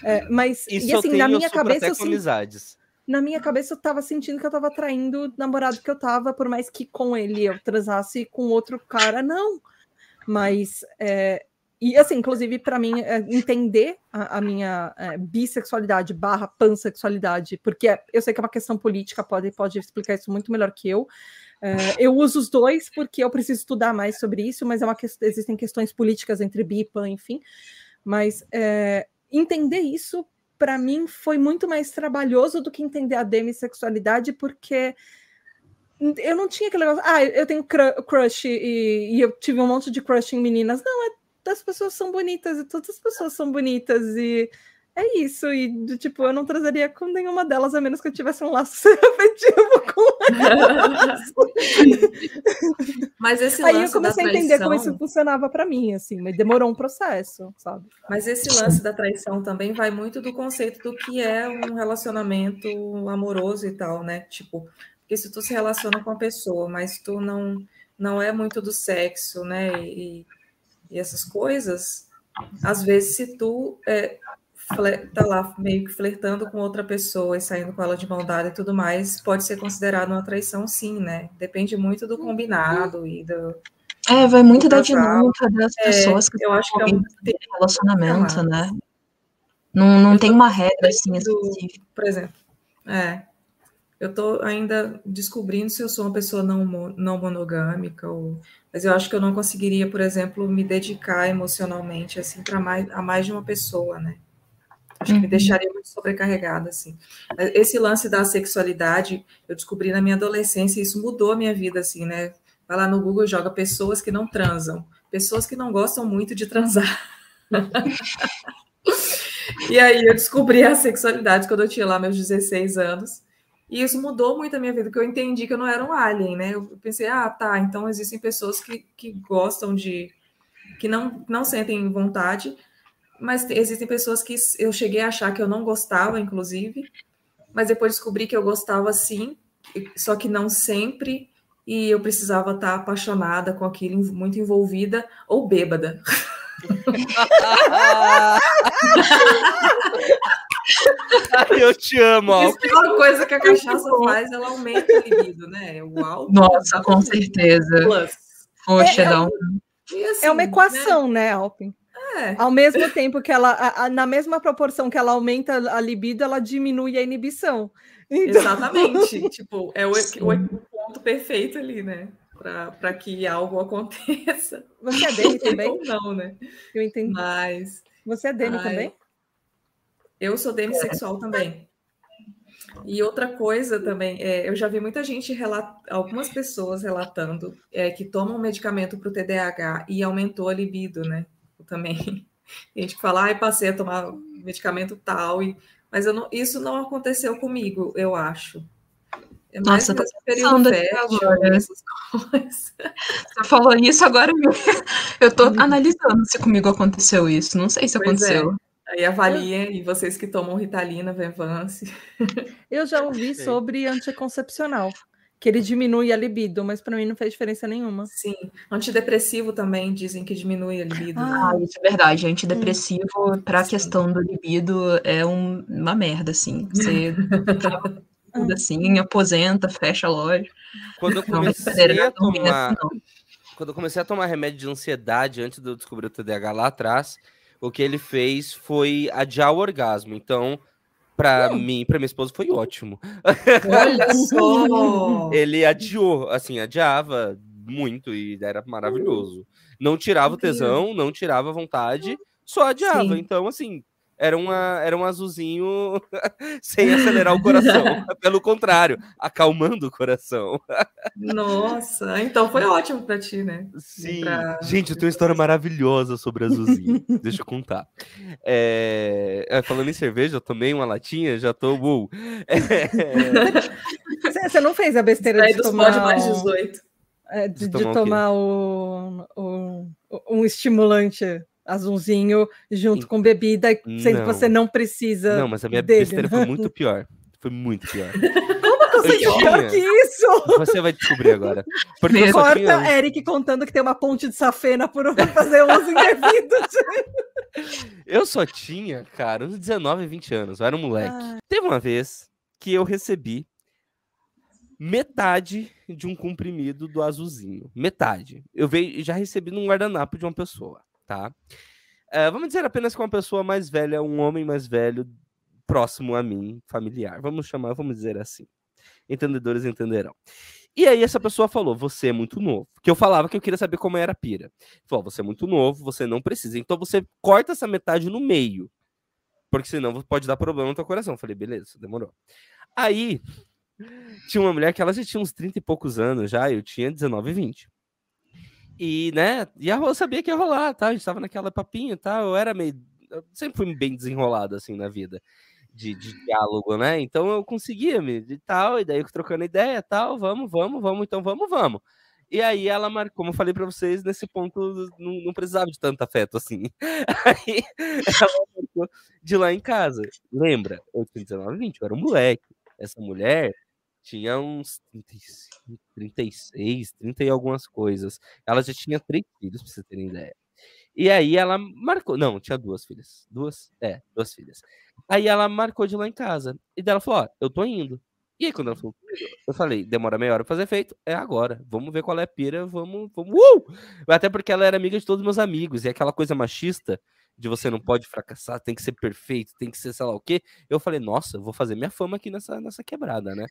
É, mas, Isso e assim, na minha cabeça. Eu amizades. Na minha cabeça, eu estava sentindo que eu estava traindo o namorado que eu estava, por mais que com ele eu transasse com outro cara, não. Mas é, e assim, inclusive, para mim, é, entender a, a minha é, bissexualidade barra pansexualidade, porque é, eu sei que é uma questão política, pode, pode explicar isso muito melhor que eu. É, eu uso os dois porque eu preciso estudar mais sobre isso, mas é uma que, existem questões políticas entre bi, pan, enfim. Mas é, entender isso, para mim, foi muito mais trabalhoso do que entender a demissexualidade, porque eu não tinha aquele negócio, ah, eu tenho crush e, e, eu tive um monte de crush em meninas. Não, é, as pessoas são bonitas e todas as pessoas são bonitas e é isso. E, tipo, eu não trazeria com nenhuma delas, a menos que eu tivesse um laço afetivo com elas. Mas esse lance Aí eu comecei a entender como isso funcionava para mim, assim, mas demorou um processo, sabe? Mas esse lance da traição também vai muito do conceito do que é um relacionamento amoroso e tal, né? Tipo, porque se tu se relaciona com a pessoa, mas tu não não é muito do sexo, né? E, e essas coisas, às vezes se tu é, tá lá meio que flertando com outra pessoa e saindo com ela de mão dada e tudo mais, pode ser considerado uma traição, sim, né? Depende muito do combinado e do. É, vai muito da dinâmica das é, pessoas é, que eu acho que é um relacionamento, né? Não, não tem uma regra assim específica. Por exemplo, é, eu estou ainda descobrindo se eu sou uma pessoa não, não monogâmica, ou, mas eu acho que eu não conseguiria, por exemplo, me dedicar emocionalmente assim para mais, a mais de uma pessoa, né? Acho que me uhum. deixaria muito sobrecarregada, assim. Esse lance da sexualidade, eu descobri na minha adolescência e isso mudou a minha vida, assim, né? Vai lá no Google e joga pessoas que não transam. Pessoas que não gostam muito de transar. e aí eu descobri a sexualidade quando eu tinha lá meus 16 anos. E isso mudou muito a minha vida, porque eu entendi que eu não era um alien, né? Eu pensei, ah, tá, então existem pessoas que, que gostam de. que não, não sentem vontade, mas existem pessoas que eu cheguei a achar que eu não gostava, inclusive, mas depois descobri que eu gostava sim, só que não sempre, e eu precisava estar apaixonada com aquilo, muito envolvida ou bêbada. eu te amo. Isso é uma coisa que a cachaça faz, ela aumenta o libido, né? O álcool. Nossa, com certeza. Plus. Poxa, é, é, um... assim, é uma equação, né, né Alpin? É. Ao mesmo tempo que ela, a, a, na mesma proporção que ela aumenta a libido, ela diminui a inibição. Então... Exatamente. tipo, é o, o, o, ponto perfeito ali, né? Para que algo aconteça. Você é dele também? Ou não, né? Eu entendi. Mas. Você é dele ai, também? Eu sou demissexual também. E outra coisa também, é, eu já vi muita gente, algumas pessoas relatando é, que tomam medicamento para o TDAH e aumentou a libido, né? também. Tem gente que fala, ai, passei a tomar medicamento tal, e... mas eu não, isso não aconteceu comigo, eu acho. É Nossa, tô pensando agora. Essas coisas. Você falou isso agora, eu tô uhum. analisando se comigo aconteceu isso. Não sei se pois é. aconteceu. É. Aí avalia, e vocês que tomam Ritalina, Venvance. Eu já ouvi sobre anticoncepcional que ele diminui a libido, mas para mim não fez diferença nenhuma. Sim, antidepressivo também dizem que diminui a libido. Ah, isso é verdade. Antidepressivo hum. para a questão do libido é um, uma merda, assim. Você tudo assim, aposenta, fecha a loja. Quando eu comecei não, a tomar, quando eu comecei a tomar remédio de ansiedade antes de eu descobrir o TDAH lá atrás, o que ele fez foi adiar o orgasmo. Então, Pra hum. mim, pra minha esposa, foi ótimo. Olha só! Ele adiou, assim, adiava muito e era maravilhoso. Não tirava o tesão, não tirava a vontade, só adiava. Sim. Então, assim, era, uma, era um azulzinho sem acelerar o coração. Pelo contrário, acalmando o coração. Nossa, então foi ótimo para ti, né? Sim. Pra... Gente, eu tenho uma história maravilhosa sobre azulzinho. Deixa eu contar. É... é falando em cerveja, eu tomei uma latinha, já tô. É... Você não fez a besteira de tomar. mais 18. É, de, de, tomar, de tomar o, o, um estimulante azulzinho junto com bebida, sendo que você não precisa. Não, mas a minha dele. besteira foi muito pior. Foi muito pior. Como conseguiu pior que isso? Você vai descobrir agora. Porque Corta tinha... Eric contando que tem uma ponte de safena por fazer uso indevido. eu só tinha, cara, uns 19, 20 anos. Eu era um moleque. Ah. Teve uma vez que eu recebi metade de um comprimido do azulzinho. Metade. Eu veio, já recebi num guardanapo de uma pessoa tá? Uh, vamos dizer apenas que uma pessoa mais velha, um homem mais velho, próximo a mim, familiar. Vamos chamar, vamos dizer assim. Entendedores entenderão. E aí essa pessoa falou: "Você é muito novo". Que eu falava que eu queria saber como era a pira. Falou: "Você é muito novo, você não precisa. Então você corta essa metade no meio, porque senão pode dar problema no teu coração". Eu falei: "Beleza, demorou". Aí tinha uma mulher que ela já tinha uns 30 e poucos anos já, eu tinha 19 e 20. E, né, e eu sabia que ia rolar, tá? A gente tava naquela papinha e tá? tal. Eu era meio. Eu sempre fui bem desenrolado, assim, na vida. De, de diálogo, né? Então eu conseguia me de tal, e daí trocando ideia, tal, vamos, vamos, vamos, então vamos, vamos. E aí ela marcou, como eu falei para vocês, nesse ponto não, não, precisava de tanto afeto assim. Aí ela marcou de lá em casa. Lembra? Eu tinha 19, 20, eu era um moleque. Essa mulher tinha uns 35, 36, 30 e algumas coisas. Ela já tinha três filhos, pra vocês terem ideia. E aí ela marcou. Não, tinha duas filhas. Duas? É, duas filhas. Aí ela marcou de lá em casa. E dela falou: Ó, eu tô indo. E aí, quando ela falou, eu falei, demora meia hora pra fazer feito, é agora. Vamos ver qual é a pira, vamos, vamos. Uh! Até porque ela era amiga de todos os meus amigos, e aquela coisa machista de você não pode fracassar, tem que ser perfeito, tem que ser sei lá o quê. Eu falei, nossa, eu vou fazer minha fama aqui nessa, nessa quebrada, né?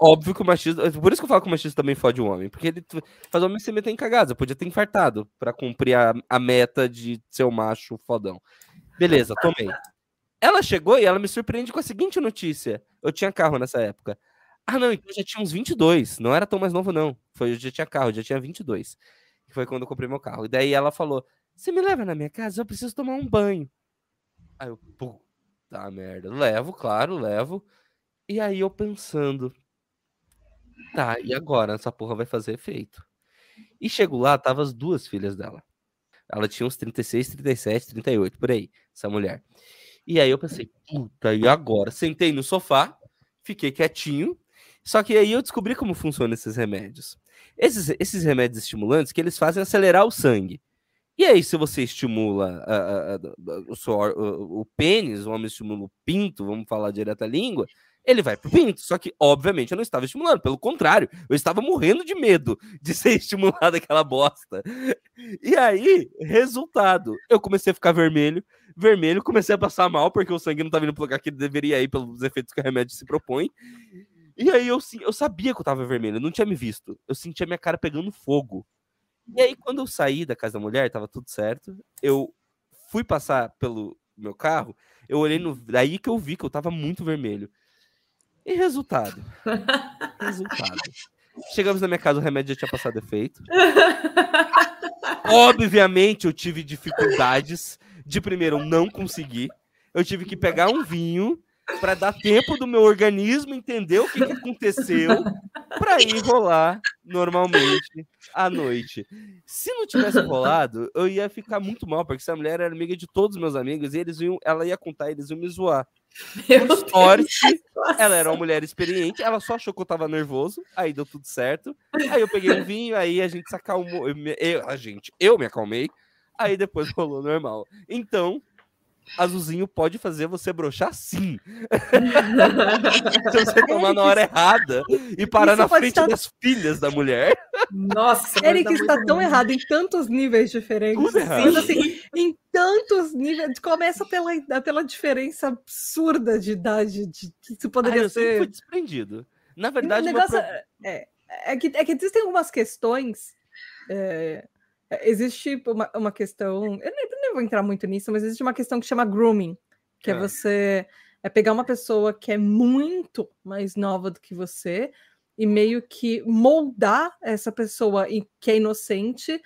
Óbvio que o machismo. Por isso que eu falo que o machismo também fode o homem. Porque ele faz o homem se meter em cagada. Eu podia ter infartado para cumprir a, a meta de ser o macho fodão. Beleza, tomei. Ela chegou e ela me surpreende com a seguinte notícia. Eu tinha carro nessa época. Ah, não, então já tinha uns 22. Não era tão mais novo, não. Foi, eu já tinha carro, já tinha 22. Foi quando eu comprei meu carro. E daí ela falou: Você me leva na minha casa? Eu preciso tomar um banho. Aí eu, puta merda. Levo, claro, levo. E aí eu pensando: Tá, e agora? Essa porra vai fazer efeito. E chego lá, tava as duas filhas dela. Ela tinha uns 36, 37, 38, por aí, essa mulher. E aí eu pensei, puta, e agora? Sentei no sofá, fiquei quietinho, só que aí eu descobri como funcionam esses remédios. Esses, esses remédios estimulantes que eles fazem acelerar o sangue. E aí, se você estimula a, a, a, o, o, o pênis, o homem estimula o pinto, vamos falar direto a língua, ele vai pro pinto. Só que, obviamente, eu não estava estimulando, pelo contrário, eu estava morrendo de medo de ser estimulado aquela bosta. E aí, resultado, eu comecei a ficar vermelho, vermelho, comecei a passar mal, porque o sangue não estava indo pro lugar que ele deveria ir pelos efeitos que o remédio se propõe. E aí eu, eu sabia que eu tava vermelho, eu não tinha me visto. Eu sentia minha cara pegando fogo. E aí, quando eu saí da casa da mulher, tava tudo certo. Eu fui passar pelo meu carro, eu olhei no. Daí que eu vi que eu tava muito vermelho. E resultado? resultado. Chegamos na minha casa, o remédio já tinha passado efeito. Obviamente, eu tive dificuldades de primeiro não conseguir. Eu tive que pegar um vinho para dar tempo do meu organismo entender o que, que aconteceu para ir rolar normalmente à noite. Se não tivesse rolado, eu ia ficar muito mal, porque essa mulher era amiga de todos os meus amigos e eles iam, ela ia contar, eles iam me zoar. Por sorte, ela era uma mulher experiente, ela só achou que eu tava nervoso, aí deu tudo certo. Aí eu peguei um vinho, aí a gente se acalmou. Eu, a gente, eu me acalmei, aí depois rolou normal. Então, azulzinho pode fazer você brochar sim. Se você tomar na hora errada e parar Isso na frente estar... das filhas da mulher. Nossa, Eric está tão errado em tantos níveis diferentes. Tudo errado. Assim, em tantos níveis. Começa pela, pela diferença absurda de idade de, que isso poderia ah, eu ser. Foi desprendido. Na verdade, o negócio pro... é, é, que, é que existem algumas questões. É, existe uma, uma questão. Eu nem, eu nem vou entrar muito nisso, mas existe uma questão que chama grooming, que é, é você é pegar uma pessoa que é muito mais nova do que você e meio que moldar essa pessoa que é inocente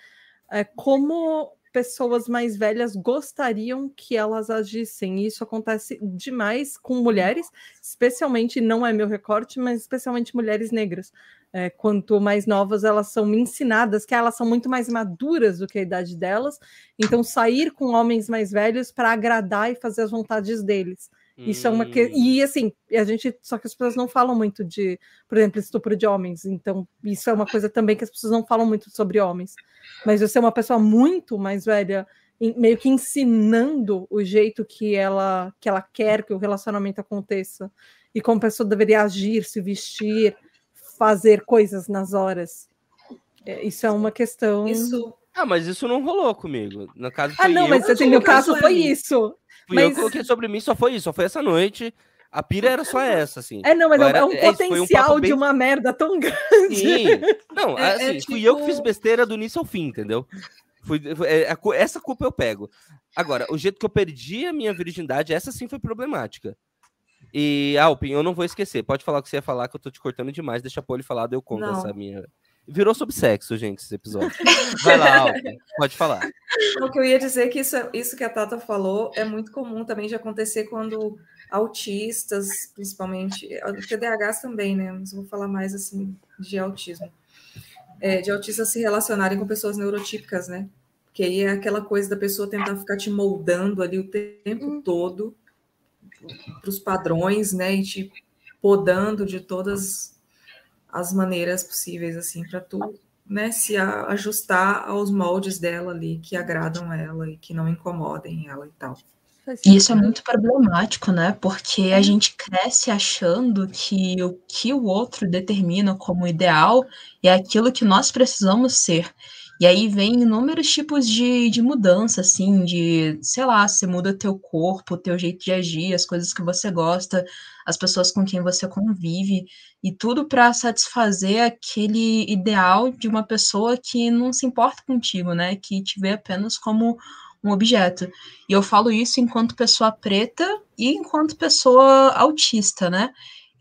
é, como pessoas mais velhas gostariam que elas agissem. E isso acontece demais com mulheres, especialmente, não é meu recorte, mas especialmente mulheres negras. É, quanto mais novas elas são ensinadas, que elas são muito mais maduras do que a idade delas, então sair com homens mais velhos para agradar e fazer as vontades deles. Isso hum. é uma que... e assim a gente só que as pessoas não falam muito de, por exemplo, estupro de homens. Então isso é uma coisa também que as pessoas não falam muito sobre homens. Mas você é uma pessoa muito mais velha, meio que ensinando o jeito que ela que ela quer que o relacionamento aconteça e como a pessoa deveria agir, se vestir, fazer coisas nas horas. É, isso é uma questão. Isso. Ah, mas isso não rolou comigo. No caso, ah, não, mas assim, no caso foi isso. Fui mas... eu que coloquei sobre mim, só foi isso, só foi essa noite. A pira era só essa, assim. É, não, mas é era, é um é, potencial um de bem... uma merda tão grande. Sim. Não, é, assim, é, tipo... fui eu que fiz tipo besteira do início ao fim, entendeu? Fui, é, essa culpa eu pego. Agora, o jeito que eu perdi a minha virgindade, essa sim foi problemática. E, Alpin, eu não vou esquecer. Pode falar o que você ia falar, que eu tô te cortando demais. Deixa a Poli falar, eu conto não. essa minha. Virou sobre sexo, gente, esse episódio. Vai lá, Alpin, pode falar. O que eu ia dizer é que isso, isso que a Tata falou é muito comum também de acontecer quando autistas, principalmente, TDAHs também, né? Mas vou falar mais assim de autismo. É, de autistas se relacionarem com pessoas neurotípicas, né? Que aí é aquela coisa da pessoa tentar ficar te moldando ali o tempo hum. todo para os padrões, né? E te podando de todas as maneiras possíveis, assim, para tu né, se ajustar aos moldes dela ali que agradam ela e que não incomodem ela e tal. E isso é muito problemático, né? Porque a gente cresce achando que o que o outro determina como ideal é aquilo que nós precisamos ser. E aí vem inúmeros tipos de, de mudança, assim, de, sei lá, você muda teu corpo, teu jeito de agir, as coisas que você gosta, as pessoas com quem você convive, e tudo para satisfazer aquele ideal de uma pessoa que não se importa contigo, né? Que te vê apenas como um objeto. E eu falo isso enquanto pessoa preta e enquanto pessoa autista, né?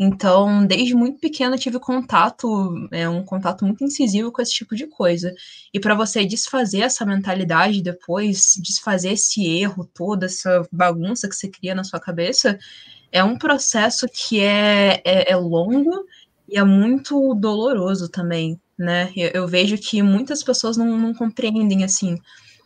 Então, desde muito pequena, tive contato, é, um contato muito incisivo com esse tipo de coisa. E para você desfazer essa mentalidade depois, desfazer esse erro todo, essa bagunça que você cria na sua cabeça, é um processo que é, é, é longo e é muito doloroso também, né? Eu, eu vejo que muitas pessoas não, não compreendem, assim,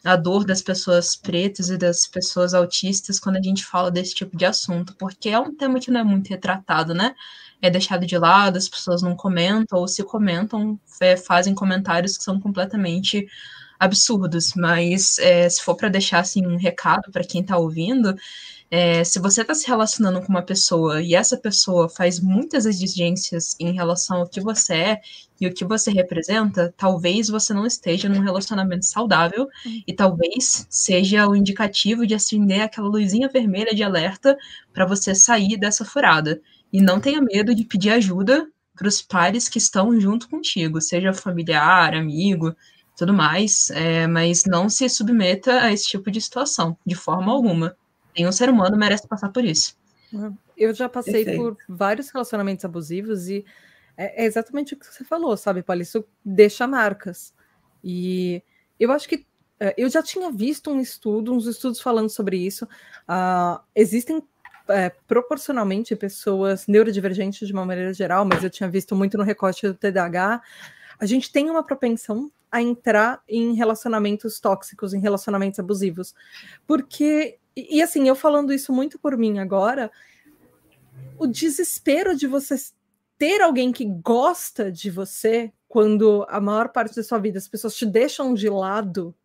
a dor das pessoas pretas e das pessoas autistas quando a gente fala desse tipo de assunto, porque é um tema que não é muito retratado, né? É deixado de lado, as pessoas não comentam, ou se comentam, é, fazem comentários que são completamente absurdos. Mas é, se for para deixar assim um recado para quem está ouvindo, é, se você está se relacionando com uma pessoa e essa pessoa faz muitas exigências em relação ao que você é e o que você representa, talvez você não esteja num relacionamento saudável e talvez seja o indicativo de acender aquela luzinha vermelha de alerta para você sair dessa furada. E não tenha medo de pedir ajuda para os pares que estão junto contigo, seja familiar, amigo, tudo mais, é, mas não se submeta a esse tipo de situação, de forma alguma. Nenhum ser humano merece passar por isso. Eu já passei Perfeito. por vários relacionamentos abusivos e é, é exatamente o que você falou, sabe, Paulo? Isso deixa marcas. E eu acho que é, eu já tinha visto um estudo, uns estudos falando sobre isso. Uh, existem é, proporcionalmente pessoas neurodivergentes de uma maneira geral, mas eu tinha visto muito no recorte do TDAH. A gente tem uma propensão a entrar em relacionamentos tóxicos, em relacionamentos abusivos. Porque e, e, assim, eu falando isso muito por mim agora, o desespero de você ter alguém que gosta de você quando a maior parte da sua vida as pessoas te deixam de lado,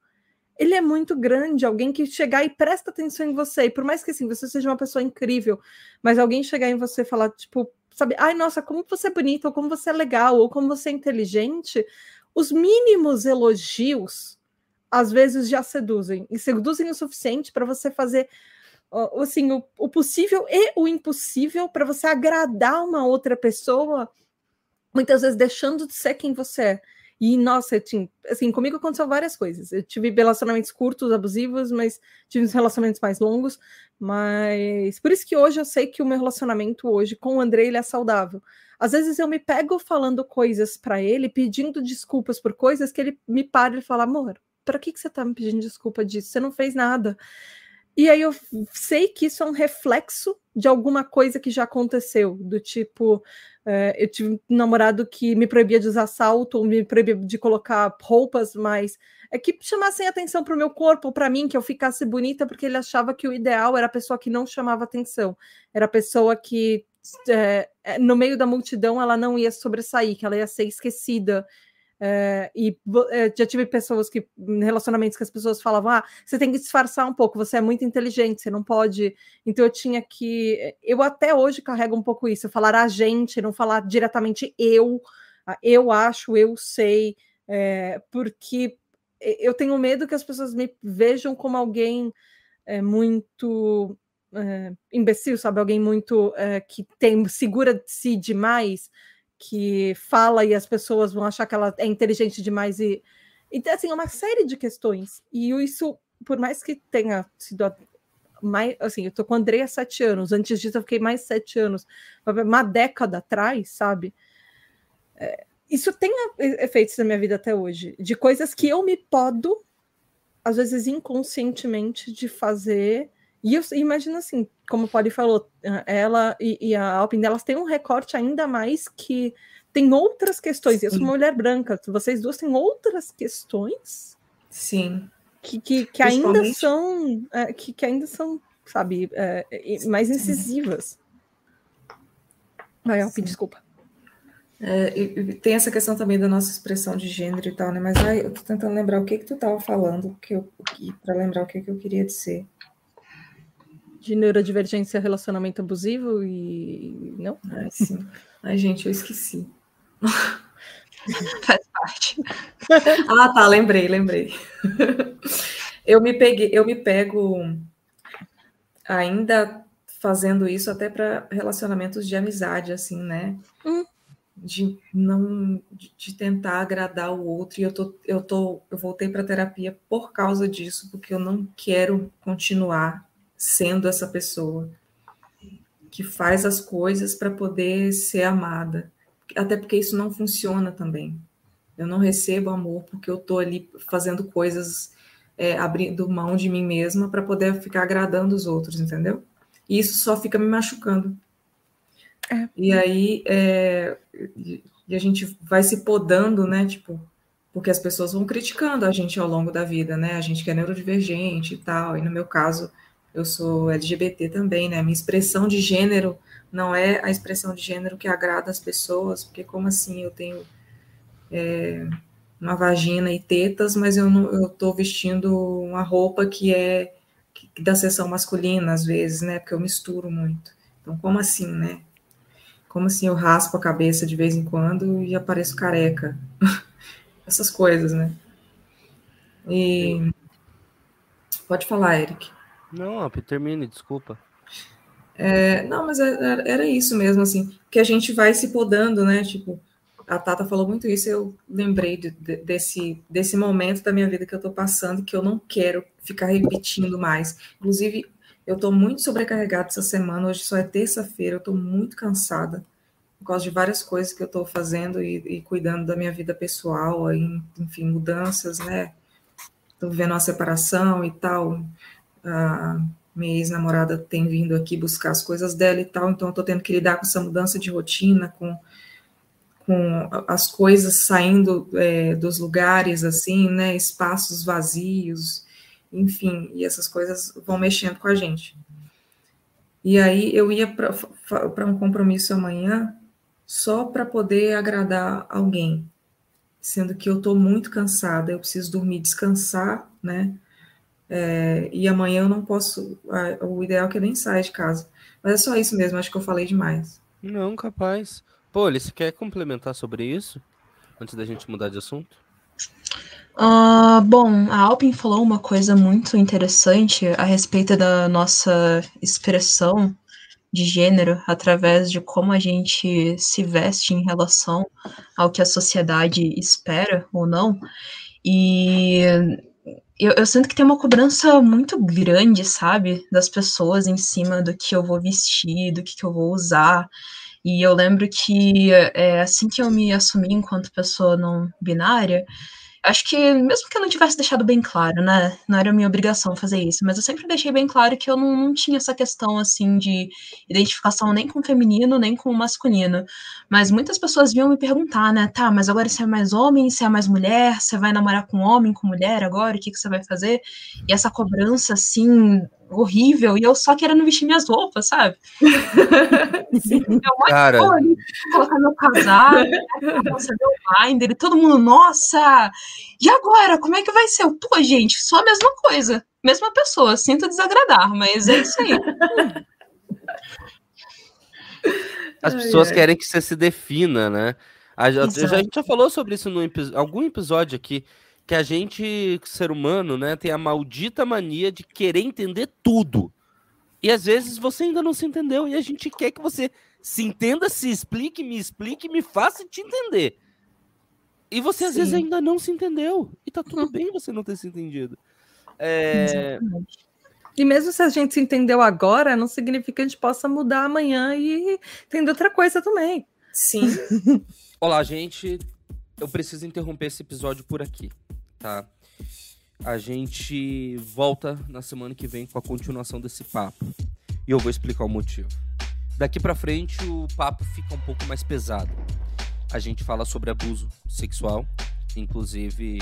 ele é muito grande. Alguém que chegar e presta atenção em você, e por mais que assim, você seja uma pessoa incrível, mas alguém chegar em você e falar, tipo, sabe, ai, nossa, como você é bonita, ou como você é legal, ou como você é inteligente, os mínimos elogios às vezes já seduzem e seduzem o suficiente para você fazer assim o, o, possível e o impossível para você agradar uma outra pessoa, muitas vezes deixando de ser quem você é. E nossa, eu tinha, assim, comigo aconteceu várias coisas. Eu tive relacionamentos curtos, abusivos, mas tive relacionamentos mais longos. Mas por isso que hoje eu sei que o meu relacionamento hoje com o André ele é saudável. Às vezes eu me pego falando coisas para ele, pedindo desculpas por coisas que ele me para e fala, amor, para que, que você está me pedindo desculpa disso? Você não fez nada. E aí eu sei que isso é um reflexo de alguma coisa que já aconteceu, do tipo, é, eu tive um namorado que me proibia de usar salto, ou me proibia de colocar roupas mais. É que chamassem atenção para o meu corpo, para mim, que eu ficasse bonita, porque ele achava que o ideal era a pessoa que não chamava atenção, era a pessoa que é, no meio da multidão ela não ia sobressair, que ela ia ser esquecida. É, e é, já tive pessoas que, relacionamentos que as pessoas falavam: ah, você tem que disfarçar um pouco, você é muito inteligente, você não pode. Então eu tinha que. Eu até hoje carrego um pouco isso, falar a gente, não falar diretamente eu, eu acho, eu sei, é, porque eu tenho medo que as pessoas me vejam como alguém é, muito é, imbecil, sabe? Alguém muito é, que tem segura de si demais que fala e as pessoas vão achar que ela é inteligente demais e então assim uma série de questões. E isso por mais que tenha sido mais assim eu tô com André há sete anos antes disso eu fiquei mais sete anos uma década atrás sabe? É, isso tem efeitos na minha vida até hoje de coisas que eu me podo às vezes inconscientemente de fazer e eu imagino assim, como o Polly falou, ela e, e a Alpine, elas têm um recorte ainda mais que tem outras questões. Sim. Eu sou uma mulher branca, vocês duas têm outras questões. Sim. Que, que, que ainda são, é, que, que ainda são, sabe, é, mais incisivas. Vai, Alpine, desculpa. É, e, tem essa questão também da nossa expressão de gênero e tal, né? Mas ai, eu tô tentando lembrar o que que tu estava falando, que eu, para lembrar o que que eu queria dizer de neurodivergência relacionamento abusivo e não? Ai, sim. Ai, gente, eu esqueci. Faz parte. ah, tá, lembrei, lembrei. eu me peguei, eu me pego ainda fazendo isso até para relacionamentos de amizade, assim, né? Hum. de não de, de, tentar agradar o outro e eu tô eu tô eu voltei para terapia por causa disso porque eu não quero continuar sendo essa pessoa que faz as coisas para poder ser amada até porque isso não funciona também eu não recebo amor porque eu tô ali fazendo coisas é, abrindo mão de mim mesma para poder ficar agradando os outros entendeu e isso só fica me machucando é. E aí é, e a gente vai se podando, né? Tipo, porque as pessoas vão criticando a gente ao longo da vida, né? A gente que é neurodivergente e tal. E no meu caso, eu sou LGBT também, né? Minha expressão de gênero não é a expressão de gênero que agrada as pessoas, porque como assim eu tenho é, uma vagina e tetas, mas eu não eu tô vestindo uma roupa que é da seção masculina às vezes, né? Porque eu misturo muito. Então, como assim, né? Como assim eu raspo a cabeça de vez em quando e apareço careca? Essas coisas, né? E... Pode falar, Eric. Não, termine, desculpa. É, não, mas era, era, isso mesmo, assim, que a gente vai se podando, né? Tipo, a Tata falou muito isso, eu lembrei de, de, desse, desse momento da minha vida que eu tô passando, que eu não quero ficar repetindo mais. Inclusive, eu estou muito sobrecarregada essa semana, hoje só é terça-feira, eu estou muito cansada por causa de várias coisas que eu estou fazendo e, e, cuidando da minha vida pessoal, enfim, mudanças, né? Estou vivendo uma separação e tal. A minha ex-namorada tem vindo aqui buscar as coisas dela e tal, então eu estou tendo que lidar com essa mudança de rotina, com, com as coisas saindo é, dos lugares, assim, né? Espaços vazios enfim, e essas coisas vão mexendo com a gente. E aí eu ia para um compromisso amanhã só para poder agradar alguém, sendo que eu estou muito cansada, eu preciso dormir, descansar, né? É, e amanhã eu não posso. O ideal é que eu nem saia de casa. Mas é só isso mesmo, acho que eu falei demais. Não, capaz. Pô, você quer complementar sobre isso? Antes da gente mudar de assunto? Uh, bom, a Alpin falou uma coisa muito interessante a respeito da nossa expressão de gênero através de como a gente se veste em relação ao que a sociedade espera ou não. E eu, eu, sinto que tem uma cobrança muito grande, sabe, das pessoas em cima do que eu vou vestir, do que, que eu vou usar. E eu lembro que é, assim que eu me assumi enquanto pessoa não binária, Acho que, mesmo que eu não tivesse deixado bem claro, né? Não era minha obrigação fazer isso, mas eu sempre deixei bem claro que eu não, não tinha essa questão, assim, de identificação nem com feminino, nem com masculino. Mas muitas pessoas vinham me perguntar, né? Tá, mas agora você é mais homem, você é mais mulher, você vai namorar com homem, com mulher agora, o que, que você vai fazer? E essa cobrança, assim, horrível e eu só querendo vestir minhas roupas, sabe? Sim, Cara... colocar meu casaco, fazer o binder e todo mundo, nossa! E agora, como é que vai ser? Pô, gente, só a mesma coisa. Mesma pessoa, sinto desagradar, mas é isso aí. As pessoas querem que você se defina, né? A, já, a gente já falou sobre isso em algum episódio aqui que a gente, ser humano, né, tem a maldita mania de querer entender tudo. E às vezes você ainda não se entendeu e a gente quer que você se entenda, se explique, me explique, me faça te entender. E você às Sim. vezes ainda não se entendeu. E tá tudo bem você não ter se entendido. É... E mesmo se a gente se entendeu agora, não significa que a gente possa mudar amanhã e entender outra coisa também. Sim. Olá, gente. Eu preciso interromper esse episódio por aqui tá? A gente volta na semana que vem com a continuação desse papo. E eu vou explicar o motivo. Daqui para frente o papo fica um pouco mais pesado. A gente fala sobre abuso sexual, inclusive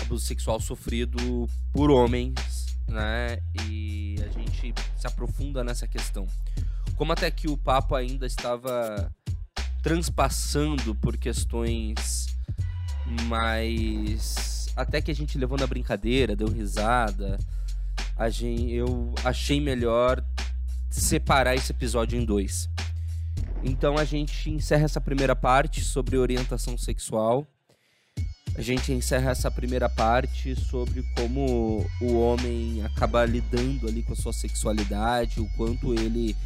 abuso sexual sofrido por homens, né? E a gente se aprofunda nessa questão. Como até que o papo ainda estava transpassando por questões mas até que a gente levou na brincadeira, deu risada, a gente, eu achei melhor separar esse episódio em dois. Então a gente encerra essa primeira parte sobre orientação sexual. A gente encerra essa primeira parte sobre como o homem acaba lidando ali com a sua sexualidade, o quanto ele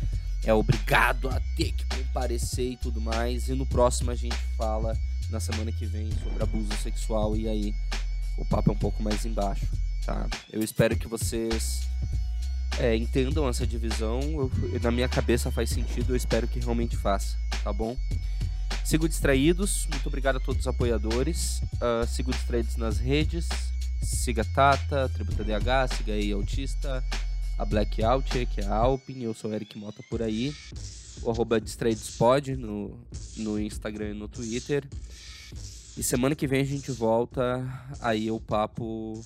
é obrigado a ter que aparecer e tudo mais. E no próximo a gente fala, na semana que vem, sobre abuso sexual. E aí o papo é um pouco mais embaixo, tá? Eu espero que vocês é, entendam essa divisão. Eu, na minha cabeça faz sentido, eu espero que realmente faça, tá bom? Sigo Distraídos, muito obrigado a todos os apoiadores. Uh, sigo Distraídos nas redes. Siga Tata, Tributa DH, siga aí Autista, a Blackout, que é a Alpin, eu sou Eric Mota por aí. O arroba no, no Instagram e no Twitter. E semana que vem a gente volta aí o papo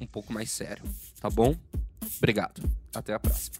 um pouco mais sério, tá bom? Obrigado. Até a próxima.